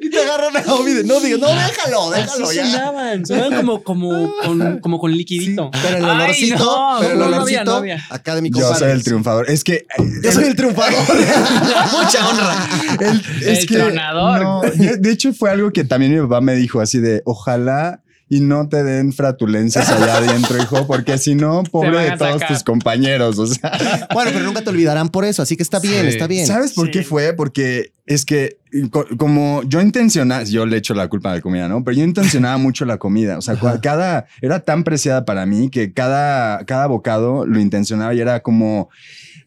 Y te agarran a Obi de, no digas, no, déjalo, déjalo Así ya. sonaban. Sonaban como, como, con, como con liquidito. Pero el Ay, olorcito, no, pero el no, no olorcito, había, no había. acá de mi Yo compadre. soy el triunfador. Es que Yo soy el triunfador. [LAUGHS] Mucha honra. el, es El que, tronador. no, yo- [LAUGHS] de hecho, fue algo que también mi papá me dijo así de ojalá y no te den fratulencias allá adentro, hijo, porque si no, pobre de todos sacar. tus compañeros. O sea, bueno, pero nunca te olvidarán por eso, así que está bien, Sí. está bien. ¿sabes por Sí. qué fue? Porque es que co- como yo intencionaba, yo le echo la culpa a la comida, ¿no? Pero yo intencionaba mucho la comida. O sea, cada, era tan preciada para mí que cada, cada bocado lo intencionaba y era como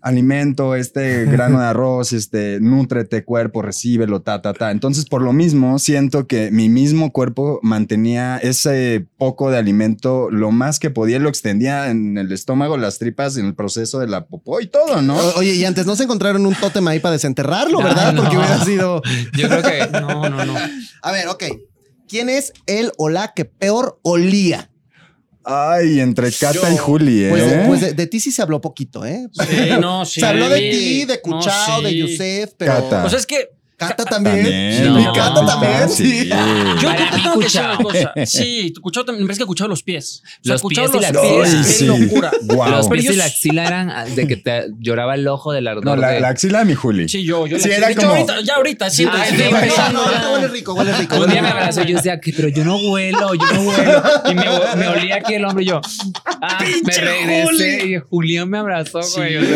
alimento, este [LAUGHS] grano de arroz, este, nútrete cuerpo, recíbelo, ta, ta, ta. Entonces, por lo mismo, siento que mi mismo cuerpo mantenía ese poco de alimento lo más que podía, lo extendía en el estómago, las tripas, en el proceso de la popó y todo, ¿no? O- Oye, y antes no se encontraron un tótem ahí para desenterrarlo, No, ¿verdad? no. Porque hubiera sido. [LAUGHS] Yo creo que No, no, no. A ver, ok. ¿Quién es el o la que peor olía? Ay, entre Cata Yo- y Juli, ¿eh? Pues, pues de, de ti sí se habló poquito, ¿eh? Sí, no, sí. [LAUGHS] se habló de ti, de No, Cuchao, de. Yusef, pero. Cata. Pues es que Cata también. También. Mi No. Cata también, sí. yo creo que tengo que decir una cosa. Sí, Cuchao también. Me parece que Cuchao los pies. O sea, Los pies y la pies. axila. Qué sí. locura. Wow. los pies y la axila eran ah, de que te lloraba el ojo del ardor. No, la, de- la axila de mi Juli. Sí, yo, yo. Sí, la- era de hecho, como- ahorita, ya ahorita, siento Ay, sí, No, no, [LAUGHS] huele rico, huele rico. Un día me abrazó y yo decía, que, pero yo no huelo, yo no huelo. Y me, me olía aquí el hombro y yo, ah, me ¡Pinche regresé y Julián me abrazó, güey. Sí,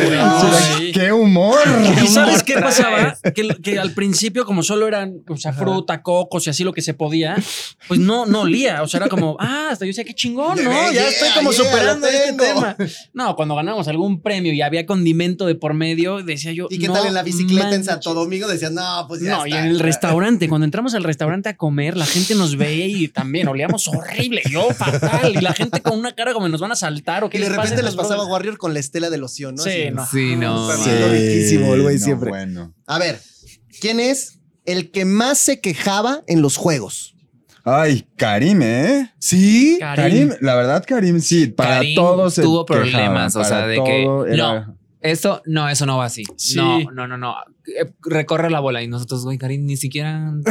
sí. ¡Qué humor! ¿Y sabes qué pasaba? Que, que al principio, como solo eran o sea, fruta, cocos y así lo que se podía, pues no, no olía. O sea, era como, [LAUGHS] ah, hasta yo decía, qué chingón, ¿no? Yeah, Ya estoy como yeah, superando este tema. No, cuando ganamos algún premio y había condimento de por medio, decía yo. ¿Y qué no tal en la bicicleta en manches. Santo Domingo? Decías, no, pues ya No, y está. en el restaurante, cuando entramos al restaurante a comer, la gente nos veía y también olíamos horrible, yo fatal. Y la gente con una cara como nos van a saltar o qué Y de les repente les pasaba? Warrior con la estela de loción, ¿no? Sí, Así. no. Sí, no. Sí. riquísimo el güey no, siempre. Bueno. A ver, ¿quién es el que más se quejaba en los juegos? Ay, Karim, ¿eh? ¿Sí? Karim. Karim, la verdad, Karim, sí, para Karim todos tuvo quejaba, problemas, o sea, de que- era- no. Eso, no, eso no va así. Sí. No, no, no, no. Eh, Recorre la bola y nosotros, güey, Karim, ni siquiera. [LAUGHS]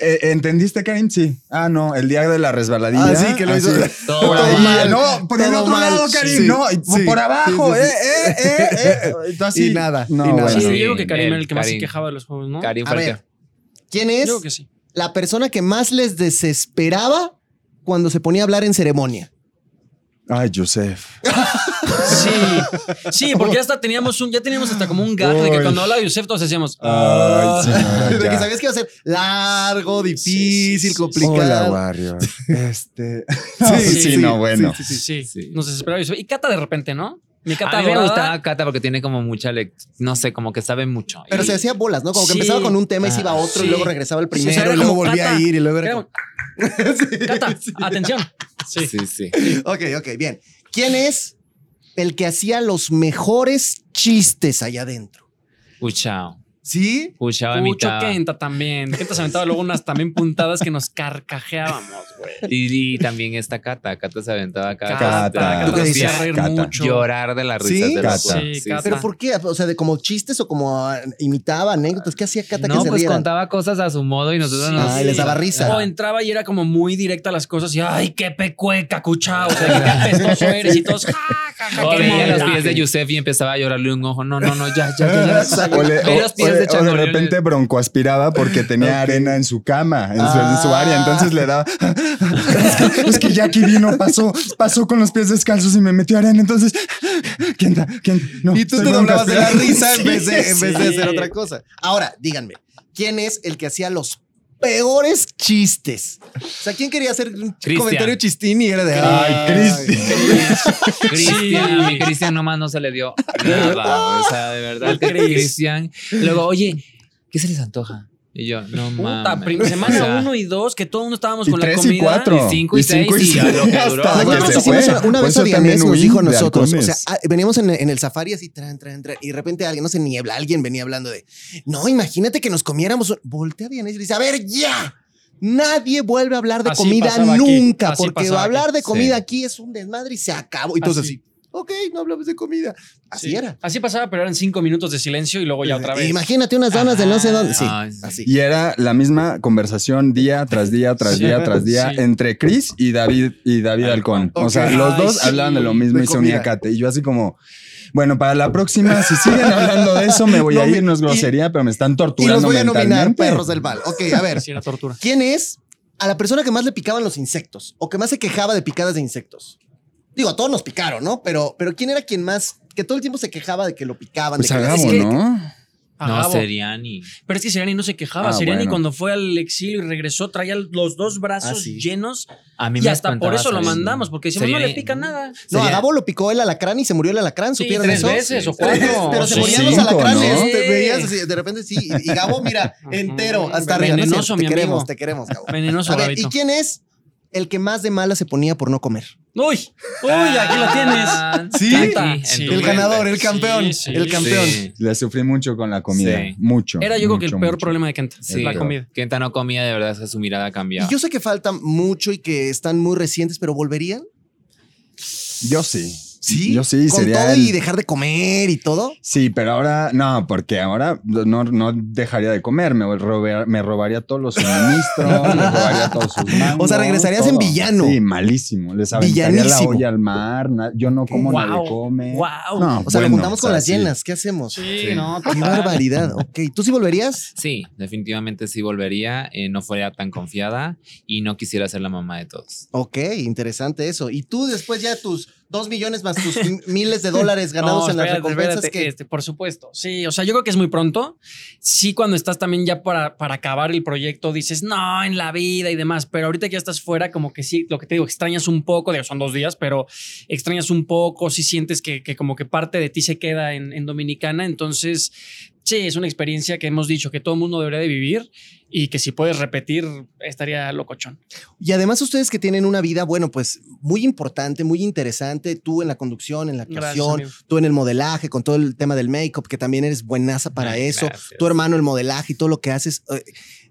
Eh, eh, ¿Entendiste, Karim? Sí. Ah, no, el día de la resbaladilla. Ah, sí, que lo hizo. Así. Todo Por mal. ahí, mal, no, por el todo otro mal. lado, Karim, Sí, no, sí, por abajo, sí, sí, eh, eh, eh, eh. Y nada, No, y nada. bueno. Sí, Sí, yo creo que Karim era el que más se quejaba de los juegos, ¿no? Karim A fue el ¿quién Yo es creo que sí. la persona que más les desesperaba cuando se ponía a hablar en ceremonia? Ay, Joseph. Sí, sí, porque ya hasta teníamos un, ya teníamos hasta como un gag de que cuando hablaba Yusef todos decíamos, Ay, sí, no, de que sabías que iba a ser largo, difícil, sí, sí. Hola, complicado. Warrior. [LAUGHS] Este. sí, [LAUGHS] sí, sí, sí, no, bueno. sí, sí, sí, Sí. nos desesperaba Yusef. Y Cata de repente, ¿no? Mi Cata A mí me gustaba Cata porque tiene como mucha, no sé, como que sabe mucho. Pero Y- se hacía bolas, ¿no? Como que Sí. empezaba con un tema y se iba a otro Sí. y luego regresaba al Sí, o sea, primero era y luego como volvía Cata. a ir y luego era como... [LAUGHS] Cata, atención. Sí. Sí, sí. Ok, ok, bien. ¿Quién es el que hacía los mejores chistes allá adentro? Puchao. ¿Sí? Mucho mitad. Kenta también. Kenta se aventaba luego unas también puntadas que nos carcajeábamos, güey. Y, y también esta Cata. Cata se aventaba acá. Cata, Cata. Cata reír Cata. mucho. Llorar de la risa. ¿Sí? de Cata. Sí, Cata. ¿Pero por qué? O sea, de como chistes o como ah, imitaba anécdotas. ¿Qué hacía Cata que No, se pues rieran? contaba cosas a su modo y nosotros Sí. nos... Ay, les daba risa. O entraba y era como muy directa a las cosas y ay, qué pecueca, cuchao. O sea, qué [LAUGHS] apestoso eres y todos, ja, O qué veía los pies de Yusef y empezaba a llorarle un ojo. No, no, no, ya, ya, ya. ya. O, le- o- los pies o- de o de repente broncoaspiraba porque tenía arena en su cama, en su, en su área. Entonces le daba. [LAUGHS] Es que, es que Jackie vino, pasó, pasó con los pies descalzos y me metió arena. Entonces, ¿quién da? ¿Quién? No, Y tú te doblabas de la risa en [LAUGHS] vez de, en vez de sí. hacer otra cosa. Ahora, díganme, ¿quién es el que hacía los peores chistes? O sea, ¿quién quería hacer un comentario chistín y era de Ay, Cristian. Cristian, mi Cristian nomás no se le dio nada. O sea, de verdad. [LAUGHS] Cristian. Luego, oye, ¿qué se les antoja? Y yo, no Puta, mames. O semana sea, uno y dos, que todo el mundo estábamos Y con la tres y comida. cuatro. Y cinco y seis, y a lo que duró. hasta Bueno, se una, vez Odianés también nos dijo a nosotros, o sea, ah, veníamos en, en el safari así, tran, tran, tran, y de repente alguien, no sé, niebla, alguien venía hablando de, no, imagínate que nos comiéramos, un-". voltea a Dianés y dice, a ver, ya, nadie vuelve a hablar de Así comida nunca, porque hablar aquí. de comida Sí. aquí es un desmadre y se acabó. Y entonces Así. así, ok, no hablamos de comida. Así Sí. era. Así pasaba, pero eran cinco minutos de silencio y luego ya otra vez. Imagínate unas donas de no sé dónde. Sí, así. Y era la misma conversación día tras día, tras Sí. día, tras día, Sí. entre Chris y David y David Halcón. O sea, los dos Ay, hablaban de lo mismo de y se unía. Kate. Y yo así como, bueno, para la próxima, si siguen hablando de eso, me voy No, a ir, no es y- grosería, pero me están Y torturando los voy a nominar perros del mal. Ok, a ver. Sí, era tortura. ¿Quién es a la persona que más le picaban los insectos o que más se quejaba de picadas de insectos? Digo, a todos nos picaron, ¿no? Pero, pero ¿quién era quien más, que todo el tiempo se quejaba de que lo picaban? Pues de a que Gabo, ¿no? A No, Gabo. Seriani. Pero es que Seriani no se quejaba. Ah, Seriani bueno. cuando fue al exilio y regresó traía los dos brazos Ah, sí. llenos A mí y me hasta por eso lo Seriani. mandamos porque decíamos no Seriani- le pica nada. No, a Sería- Gabo lo picó el alacrán y se murió el alacrán, Sí, ¿supieron tres eso? veces o Sí. cuatro. Pero se Sí. morían los alacranes. ¿no? Te veías así, de repente sí. Y, y Gabo, mira, entero, hasta arriba. No es Venenoso, cierto, mi te queremos, te queremos, Gabo. Venenoso, A ver, ¿y quién es el que más de mala se ponía por no comer? Uy, uy, aquí lo tienes. Ah, Sí. El ganador, el campeón, Sí, sí. el campeón. Sí. Le sufrí mucho con la comida. Sí. Mucho. Era yo creo que el peor mucho. problema de Kenta. Sí, la comida. Kenta no comía, de verdad, su mirada cambiaba. Y yo sé que falta mucho y que están muy recientes, pero ¿volverían? Yo sí. Sí. Yo sí, Con sería todo el- y dejar de comer y todo. Sí, pero ahora no, porque ahora no, no dejaría de comer, me, robar- me robaría todos los suministros, [LAUGHS] le robaría todos sus mangos, O sea, regresarías en villano. Sí, malísimo. Les aventaría la Villanísimo. olla al mar, na- yo no como, Wow. nadie come. Wow. No, O sea, bueno, lo juntamos o con sea, las sí. llenas. ¿Qué hacemos? Sí, Sí. no, Qué total. barbaridad. Ok, ¿tú sí volverías? Sí, definitivamente sí volvería. eh, no fuera tan confiada y no quisiera ser la mamá de todos. Ok, interesante eso. Y tú después ya tus dos millones más tus [LAUGHS] miles de dólares ganados No, en las recompensas espérate, que... este, por supuesto. Sí, o sea, yo creo que es muy pronto. Sí, cuando estás también ya para, para acabar el proyecto, dices, no, en la vida y demás. Pero ahorita que ya estás fuera, como que sí, lo que te digo, extrañas un poco, digo, son dos días, pero extrañas un poco, sí sientes que, que como que parte de ti se queda en, en Dominicana. Entonces, sí, es una experiencia que hemos dicho que todo el mundo debería de vivir y que si puedes repetir, estaría locochón. Y además ustedes que tienen una vida, bueno, pues muy importante, muy interesante. Tú en la conducción, en la actuación, tú en el modelaje, con todo el tema del make-up, que también eres buenaza para Ay, eso. gracias. Tu hermano el modelaje y todo lo que haces. eh,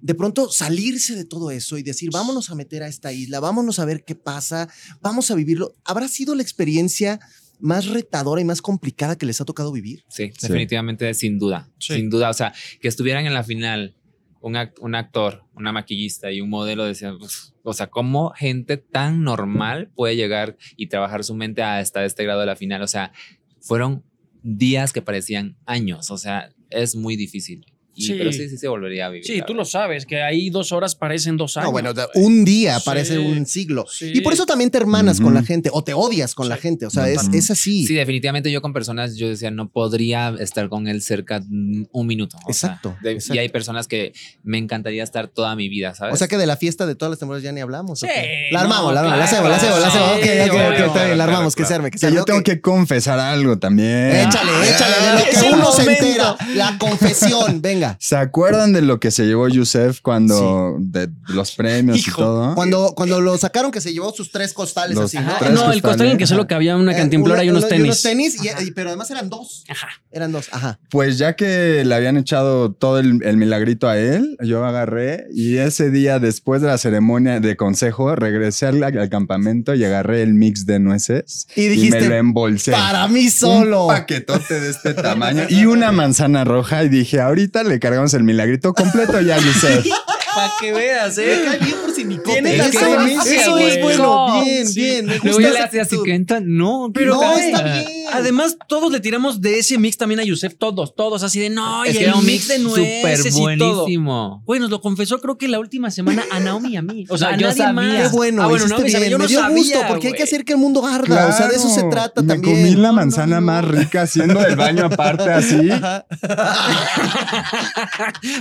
De pronto salirse de todo eso y decir, vámonos a meter a esta isla, vámonos a ver qué pasa, vamos a vivirlo. ¿Habrá sido la experiencia más retadora y más complicada que les ha tocado vivir? Sí, Sí. definitivamente, sin duda. Sí. Sin duda. O sea, que estuvieran en la final un, un actor, una maquillista y un modelo, decían, pues, o sea, ¿cómo gente tan normal puede llegar y trabajar su mente hasta este grado de la final? O sea, fueron días que parecían años. O sea, es muy difícil. Y, Sí. Pero sí, sí se volvería a vivir. Sí, tú lo sabes, que ahí dos horas parecen dos años. No, bueno, un día Sí. parece un siglo. Sí. Y por eso también te hermanas con la gente o te odias con la gente. O sea, es, es así. Sí, definitivamente yo con personas, yo decía, no podría estar con él cerca un minuto. sea, Exacto, de- exacto. Y hay personas que me encantaría estar toda mi vida, ¿sabes? O sea que de la fiesta de todas las temporadas ya ni hablamos. ¿o Sí? La armamos, no, la armamos, la hacemos, la hacemos, la hacemos. Ok, sí, ok, ok, está bien, la armamos, que Claro, se arme, que se sea, arme. yo tengo que confesar algo también. Échale, échale, de lo que uno se entera. La confesión, venga. ¿Se acuerdan de lo que se llevó Yusef cuando de los premios Hijo, y todo? Cuando, cuando lo sacaron que se llevó sus tres costales Los así, ¿no? Ajá, tres no, el costales. costal en el que solo cabía una Eh, cantimplora y una- unos uno- tenis. unos tenis, y- y- pero además eran dos. Ajá. Eran dos, ajá. Pues ya que le habían echado todo el, el milagrito a él, yo agarré y ese día después de la ceremonia de consejo regresé al, al campamento y agarré el mix de nueces Y dijiste, me lo embolsé. Para mí solo. Un paquetote de este tamaño y una manzana roja y dije, ahorita le cargamos el milagrito completo ya, Yusef. [LAUGHS] Para que veas, Me ¿eh? Sin ni copia. la Eso- es bueno. Bien, Sí. bien. Me gusta le hacía así. Kenta. No, Pero ¿qué está bien. Además, todos le tiramos de ese mix también a Yusef, todos, todos, así de no, y Es que el era un mix de nueces y todo. buenísimo. Güey, nos lo confesó creo que la última semana a Naomi y a mí. O sea, No, a yo nadie sabía. más. Qué bueno, Ah, bueno, sabía, bien. yo no Me dio sabía, gusto porque hay que hacer que el mundo arda. o sea, de eso se trata Me también. comí la No, manzana no, no. más rica haciendo del baño aparte así. [LAUGHS]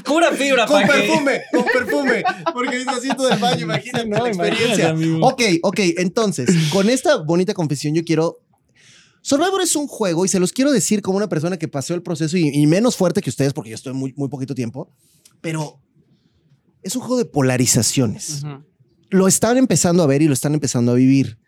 Pura fibra, Con que- perfume, con perfume. Porque es asiento del baño, imagínate la experiencia. Ok, ok, entonces, con esta bonita confesión yo quiero... Survivor es un juego y se los quiero decir como una persona que pasó el proceso y, y menos fuerte que ustedes porque yo estoy muy, muy poquito tiempo, pero es un juego de polarizaciones. Lo están empezando a ver y lo están empezando a vivir.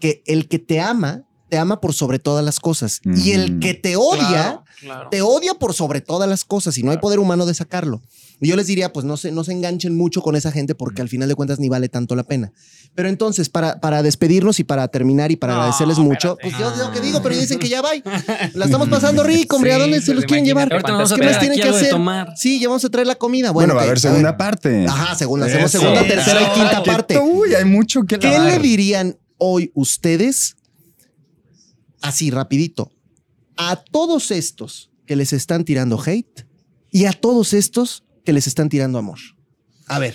Que el que te ama, te ama por sobre todas las cosas. Y el que te odia, Claro, claro. te odia por sobre todas las cosas y no hay poder humano de sacarlo. Y yo les diría, pues no se, no se enganchen mucho con esa gente porque al final de cuentas ni vale tanto la pena. Pero entonces, para, para despedirnos y para terminar y para No, agradecerles mucho, espérate. pues yo digo que digo, pero dicen que ya va. [LAUGHS] La estamos pasando rico, hombre. ¿A dónde se los quieren llevar? imagínate Ahorita nos vamos a ¿Qué más tienen que hacer? tomar. Sí, ya vamos a traer la comida. Bueno, Bueno, va a haber segunda parte. Ajá, segunda. Hacemos segunda, tercera y quinta Que- parte. Uy, hay mucho que ¿Qué lavar. le dirían hoy ustedes, así rapidito, a todos estos que les están tirando hate y a todos estos que les están tirando amor? A ver.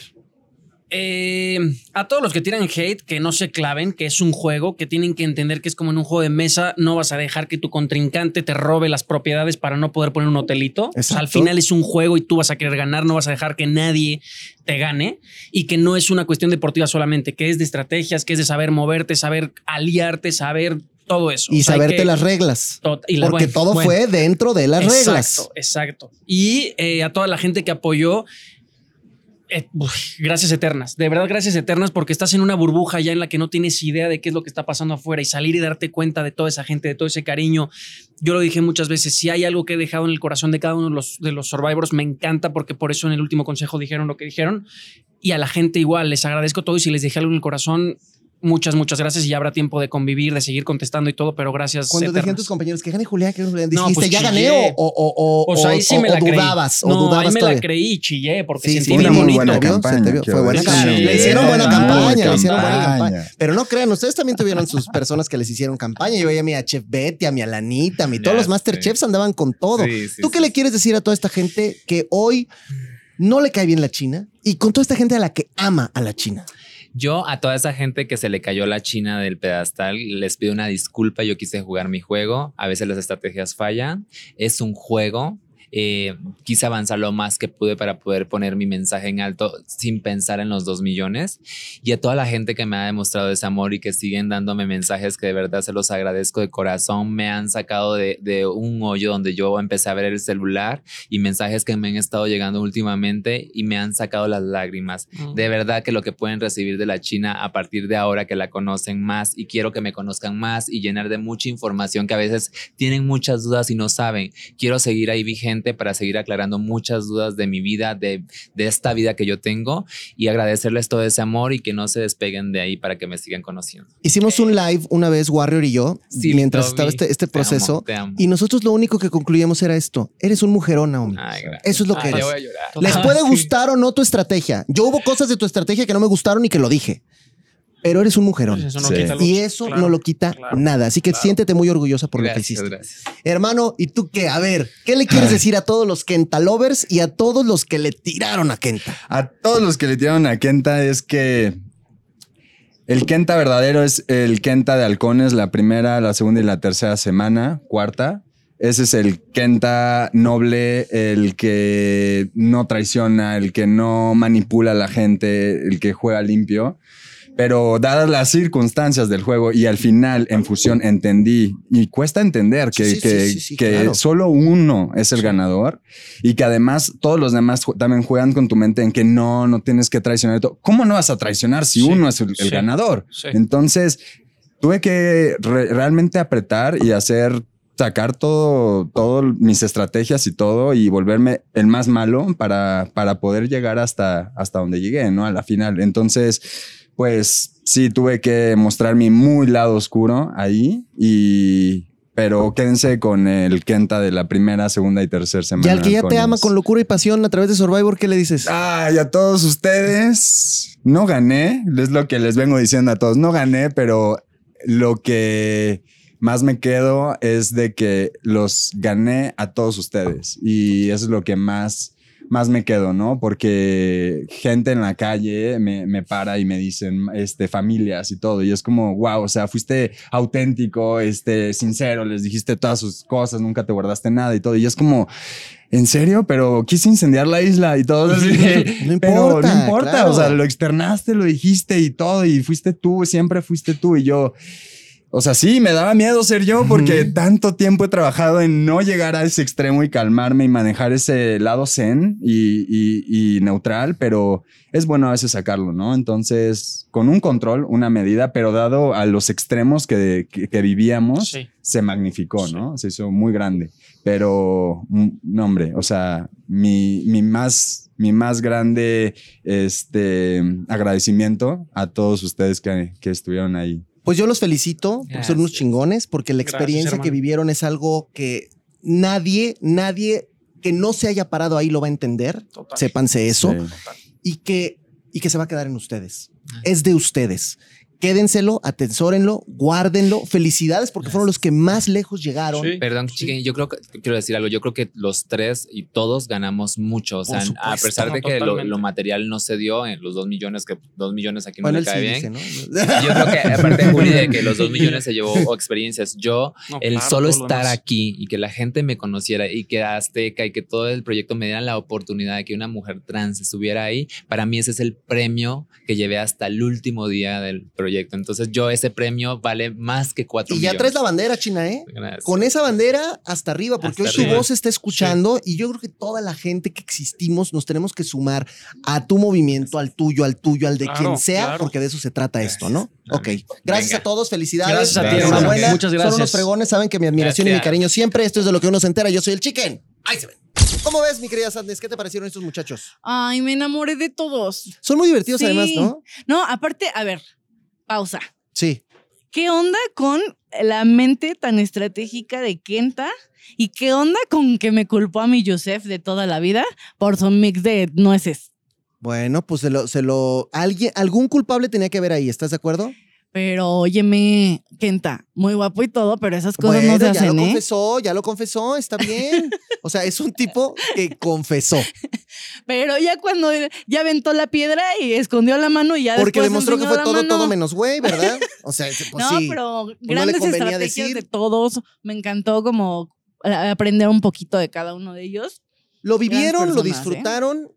Eh, a todos los que tiran hate, que no se claven, que es un juego, que tienen que entender que es como en un juego de mesa, no vas a dejar que tu contrincante te robe las propiedades para no poder poner un hotelito. O sea, al final es un juego y tú vas a querer ganar, no vas a dejar que nadie te gane y que no es una cuestión deportiva solamente, que es de estrategias, que es de saber moverte, saber aliarte, saber todo eso. Y O sea, hay saberte que- las reglas. Tot- y la- Porque bueno, todo bueno. fue dentro de las exacto, reglas. Exacto. Y eh, a toda la gente que apoyó, eh, uf, gracias eternas. De verdad, gracias eternas, porque estás en una burbuja ya en la que no tienes idea de qué es lo que está pasando afuera y salir y darte cuenta de toda esa gente, de todo ese cariño. Yo lo dije muchas veces, si hay algo que he dejado en el corazón de cada uno de los, de los survivors, me encanta porque por eso en el último consejo dijeron lo que dijeron. Y a la gente igual, les agradezco todo y si les dejé algo en el corazón, muchas, muchas gracias y ya habrá tiempo de convivir, de seguir contestando y todo, pero gracias. Cuando eternas. tus compañeros que gane Julián, que gane Julián, No, dijiste, pues ¿ya gané chillé. o, o, o, O sea, ahí sí o- me o la creí. dudabas? o no, dudabas ahí me todavía? la creí y chillé porque Sí, sentí sí, muy bonito. buena campaña, te vio, Fue buena campaña. Sí, Le hicieron buena campaña, le hicieron buena campaña. Pero no crean, ustedes también tuvieron sus personas que les hicieron campaña. Yo veía a mi a Chef Betty, a mi Alanita, a mi todos Ya los Masterchefs andaban con todo. Sí, sí, ¿Tú qué sí, le quieres decir a toda esta gente que hoy no le cae bien la China y con toda esta gente a la que ama a la China? Yo a toda esa gente que se le cayó la china del pedestal les pido una disculpa. Yo quise jugar mi juego. A veces las estrategias fallan. Es un juego. Eh, quise avanzar lo más que pude para poder poner mi mensaje en alto sin pensar en los dos millones. Y a toda la gente que me ha demostrado ese amor y que siguen dándome mensajes que de verdad se los agradezco de corazón. Me han sacado de, de un hoyo donde yo empecé a ver el celular y mensajes que me han estado llegando últimamente y me han sacado las lágrimas. De verdad que lo que pueden recibir de la China a partir de ahora que la conocen más y quiero que me conozcan más y llenar de mucha información que a veces tienen muchas dudas y no saben. Quiero seguir ahí vigente para seguir aclarando muchas dudas de mi vida, de, de esta vida que yo tengo y agradecerles todo ese amor y que no se despeguen de ahí para que me sigan conociendo. Hicimos un live una vez, Warrior y yo, Sí, mientras estaba este, este te proceso. amo, te amo. Y nosotros lo único que concluíamos era esto. Eres un mujerón, Naomi. Ay. Eso es lo que Ay, ya eres. voy a llorar. Les Ah, puede sí. gustar o no tu estrategia. Yo hubo cosas de tu estrategia que no me gustaron y que lo dije. Pero eres un mujerón. Eso no Sí. quita Y eso claro, no lo quita claro, nada. Así que claro. siéntete muy orgullosa por lo que hiciste. gracias. Hermano, ¿y tú qué? A ver, ¿qué le quieres decir a todos los Kenta lovers y a todos los que le tiraron a Kenta? A todos los que le tiraron a Kenta es que el Kenta verdadero es el Kenta de halcones, la primera, la segunda y la tercera semana, cuarta. Ese es el Kenta noble, el que no traiciona, el que no manipula a la gente, el que juega limpio. Pero dadas las circunstancias del juego y al final en fusión entendí, y cuesta entender que, Sí, sí, que, sí, que claro. solo uno es el ganador y que además todos los demás también juegan con tu mente en que no, no tienes que traicionar. todo. ¿Cómo no vas a traicionar si uno es el, el ganador? Entonces tuve que re- realmente apretar y hacer sacar todo, todo mis estrategias y todo y volverme el más malo para, para poder llegar hasta, hasta donde llegué, ¿no? A la final. Entonces, pues sí, tuve que mostrar mi muy lado oscuro ahí y... Pero quédense con el Kenta de la primera, segunda y tercera Y semana. al que ya te ama con locura y pasión a través de Survivor, ¿qué le dices? Ay, a todos ustedes, no gané, es lo que les vengo diciendo a todos, no gané, pero lo que más me quedo es de que los gané a todos ustedes y eso es lo que más más me quedo, ¿no? Porque gente en la calle me, me, para y me dicen, este, familias y todo. Y es como, wow, o sea, fuiste auténtico, este, sincero, les dijiste todas sus cosas, nunca te guardaste nada y todo. Y es como, ¿en serio? Pero quise incendiar la isla y todo. [LAUGHS] Así, No importa. pero no importa, claro. o sea, lo externaste, lo dijiste y todo. Y fuiste tú, siempre fuiste tú. Y yo... O sea, sí, me daba miedo ser yo porque tanto tiempo he trabajado en no llegar a ese extremo y calmarme y manejar ese lado zen y, y- y neutral, pero es bueno a veces sacarlo, ¿no? Entonces, con un control, una medida, pero dado a los extremos que, que- que vivíamos, Sí. se magnificó, Sí. ¿no? Se hizo muy grande. Pero, mm, no, hombre, o sea, mi, mi más, mi más grande este, agradecimiento a todos ustedes que, que estuvieron ahí. Pues yo los felicito porque son unos chingones, porque la Gracias, experiencia que vivieron es algo que nadie, nadie que no se haya parado ahí lo va a entender. Total. Sépanse eso. Sí. Y que, y que se va a quedar en ustedes. Ah. Es de ustedes. Quédenselo, atesórenlo, guárdenlo. Felicidades porque fueron los que más lejos llegaron. Sí. Perdón, Sí. chiquen, yo creo que quiero decir algo. Yo creo que los tres y todos ganamos mucho. O sea, a supuesto. pesar de que lo, lo material no se dio en los dos millones, que dos millones aquí no Bueno, le él sí cae dice, bien. ¿no? Yo creo que, aparte, [LAUGHS] Juli, de que los dos millones se llevó o [LAUGHS] experiencias. Yo, No, el claro, solo estar aquí y que la gente me conociera y que Azteca y que todo el proyecto me dieran la oportunidad de que una mujer trans estuviera ahí, para mí ese es el premio que llevé hasta el último día del proyecto. Entonces, yo ese premio vale más que cuatro Y ya millones. traes la bandera, China, ¿eh? Gracias. Con esa bandera hasta arriba, porque Hasta hoy su voz se está escuchando y yo creo que toda la gente que existimos nos tenemos que sumar a tu movimiento, al tuyo, al tuyo, al de Claro, quien sea, claro. porque de eso se trata esto, ¿no? Ok. Gracias Venga. a todos, felicidades. Gracias a ti, Enhorabuena. Muchas Son gracias. unos fregones, saben que mi admiración y mi cariño siempre, esto es de lo que uno se entera. Yo soy el chicken. Ahí se ven. ¿Cómo ves, mi querida Sandnes? ¿Qué te parecieron estos muchachos? Ay, me enamoré de todos. Son muy divertidos Sí. además, ¿no? No, aparte, a ver, pausa. Sí. ¿Qué onda con la mente tan estratégica de Kenta? ¿Y qué onda con que me culpó a mi Joseph de toda la vida por su mix de nueces? Bueno, pues se lo, se lo. Alguien, algún culpable tenía que ver ahí, ¿estás de acuerdo? Pero óyeme, Kenta, muy guapo y todo, pero esas cosas bueno, no se ya hacen, lo ¿eh? confesó, ya lo confesó, está bien. O sea, es un tipo que confesó. [LAUGHS] Pero ya cuando ya aventó la piedra y escondió la mano y ya Porque después demostró que fue todo, mano. todo menos güey, ¿verdad? O sea, [LAUGHS] pues no, sí. pero le grandes convenía estrategias decir. de todos. Me encantó como eh, aprender un poquito de cada uno de ellos. Lo vivieron, lo ¿eh? disfrutaron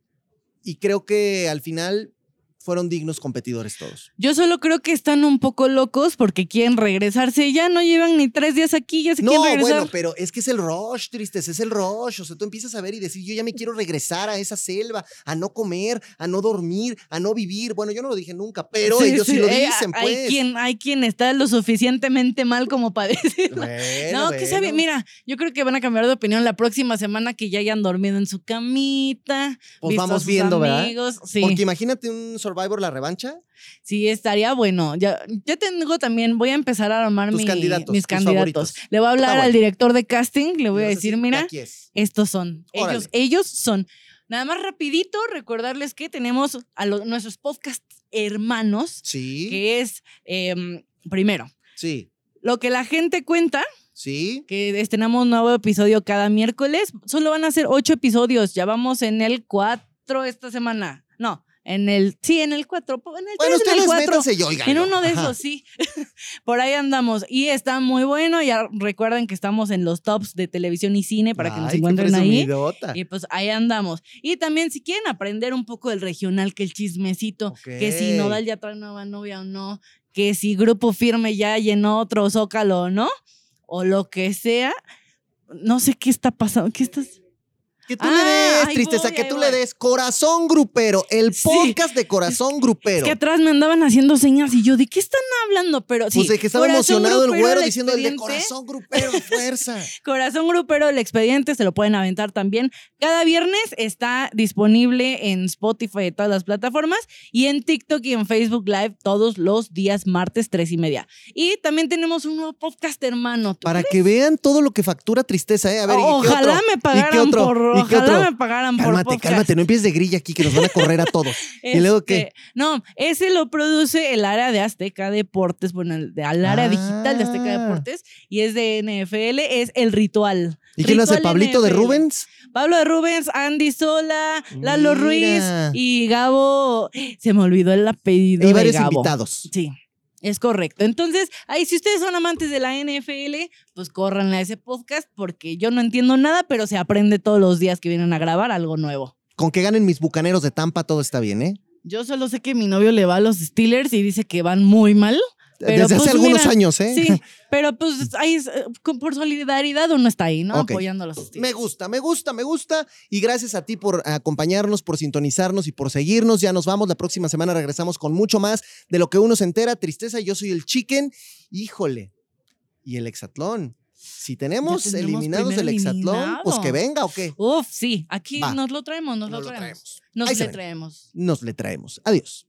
y creo que al final fueron dignos competidores todos. Yo solo creo que están un poco locos porque quieren regresarse. Ya no llevan ni tres días aquí, ya se No, quieren regresar. bueno, pero es que es el rush, tristes, es el rush. O sea, tú empiezas a ver y decir, yo ya me quiero regresar a esa selva, a no comer, a no dormir, a no vivir. Bueno, yo no lo dije nunca, pero ellos sí, lo eh, dicen, hay pues. Quien, hay quien está lo suficientemente mal como para [LAUGHS] decirlo. Bueno, no, que sabe, bueno. mira, yo creo que van a cambiar de opinión la próxima semana que ya hayan dormido en su camita. Pues vamos viendo, ¿verdad? amigos. Sí, Porque imagínate un Survivor la revancha. sí, estaría bueno. Ya, ya tengo también, voy a empezar a armar Tus mi- candidatos, mis tus candidatos. favoritos. Le voy a hablar al director de casting, le voy a decir, mira, es. estos son. Órale. Ellos, ellos son. Nada más rapidito, recordarles que tenemos a los- nuestros podcast hermanos, Sí, que es, em, primero, sí, lo que la gente cuenta, sí. que estrenamos un nuevo episodio cada miércoles. Solo van a ser ocho episodios. Ya vamos en el cuatro esta semana. No, en el, sí, en el cuatro. En el Bueno, tres, en el ustedes cuatro. métanse y óiganlo. En uno de Ajá. esos, sí. [LAUGHS] Por ahí andamos. Y está muy bueno. Ya recuerden que estamos en los tops de televisión y cine para que nos encuentren ahí. Y pues ahí andamos. Y también si quieren aprender un poco del regional, que el chismecito, que si. Nodal ya trae nueva novia o no, que si Grupo Firme ya llenó otro zócalo o no, o lo que sea, no sé qué está pasando. ¿Qué estás? Que tú Ah, le des, ahí tristeza, voy, que tú voy. le des corazón grupero, el Sí. podcast de corazón grupero. Es que atrás me andaban haciendo señas y yo, ¿de qué están hablando? Pero sí. pues de que estaba emocionado el güero el diciendo el de corazón grupero, [LAUGHS] fuerza. Corazón Grupero, el expediente, se lo pueden aventar también. Cada viernes está disponible en Spotify y todas las plataformas y en TikTok y en Facebook Live todos los días martes, tres y media. Y también tenemos un nuevo podcast, hermano. ¿Tú Para crees? que vean todo lo que factura tristeza, ¿eh? A ver, ¿y qué Ojalá otro? me ¿Y qué pagaran otro? por ¿Y qué otro? Ojalá me pagaran por Cálmate, podcast. cálmate, no empieces de grilla aquí que nos van a correr a todos. [LAUGHS] ¿Y luego qué? Este, No, ese lo produce el área de Azteca Deportes, bueno, el, de- al área Ah. digital de Azteca Deportes, y es de NFL, es El Ritual. ¿Y quién lo hace? ¿Pablito de. Rubens? Pablo de Rubens, Andy Sola, Lalo Mira. Ruiz y Gabo. Se me olvidó el apellido. Y de varios Gabo. invitados. Sí. Es correcto. Entonces, ahí si ustedes son amantes de la NFL, pues córranle a ese podcast porque yo no entiendo nada, pero se aprende todos los días que vienen a grabar algo nuevo. Con que ganen mis bucaneros de Tampa, todo está bien, ¿eh? Yo solo sé que mi novio le va a los Steelers y dice que van muy mal. Pero, Desde hace pues, algunos mira, años, ¿eh? Sí, [LAUGHS] pero pues ahí es, eh, por solidaridad uno está ahí, ¿no? Ok. Apoyando a los. Me gusta, me gusta, me gusta. Y gracias a ti por acompañarnos, por sintonizarnos y por seguirnos. Ya nos vamos. La próxima semana regresamos con mucho más de lo que uno se entera. Tristeza, yo soy el chicken. Híjole. Y el hexatlón si tenemos, eliminados el hexatlón, pues, eliminado. pues que venga o qué. Uf, sí, aquí nos lo traemos, nos, lo, traemos. Traemos. Nos le traemos. Nos le traemos. Adiós.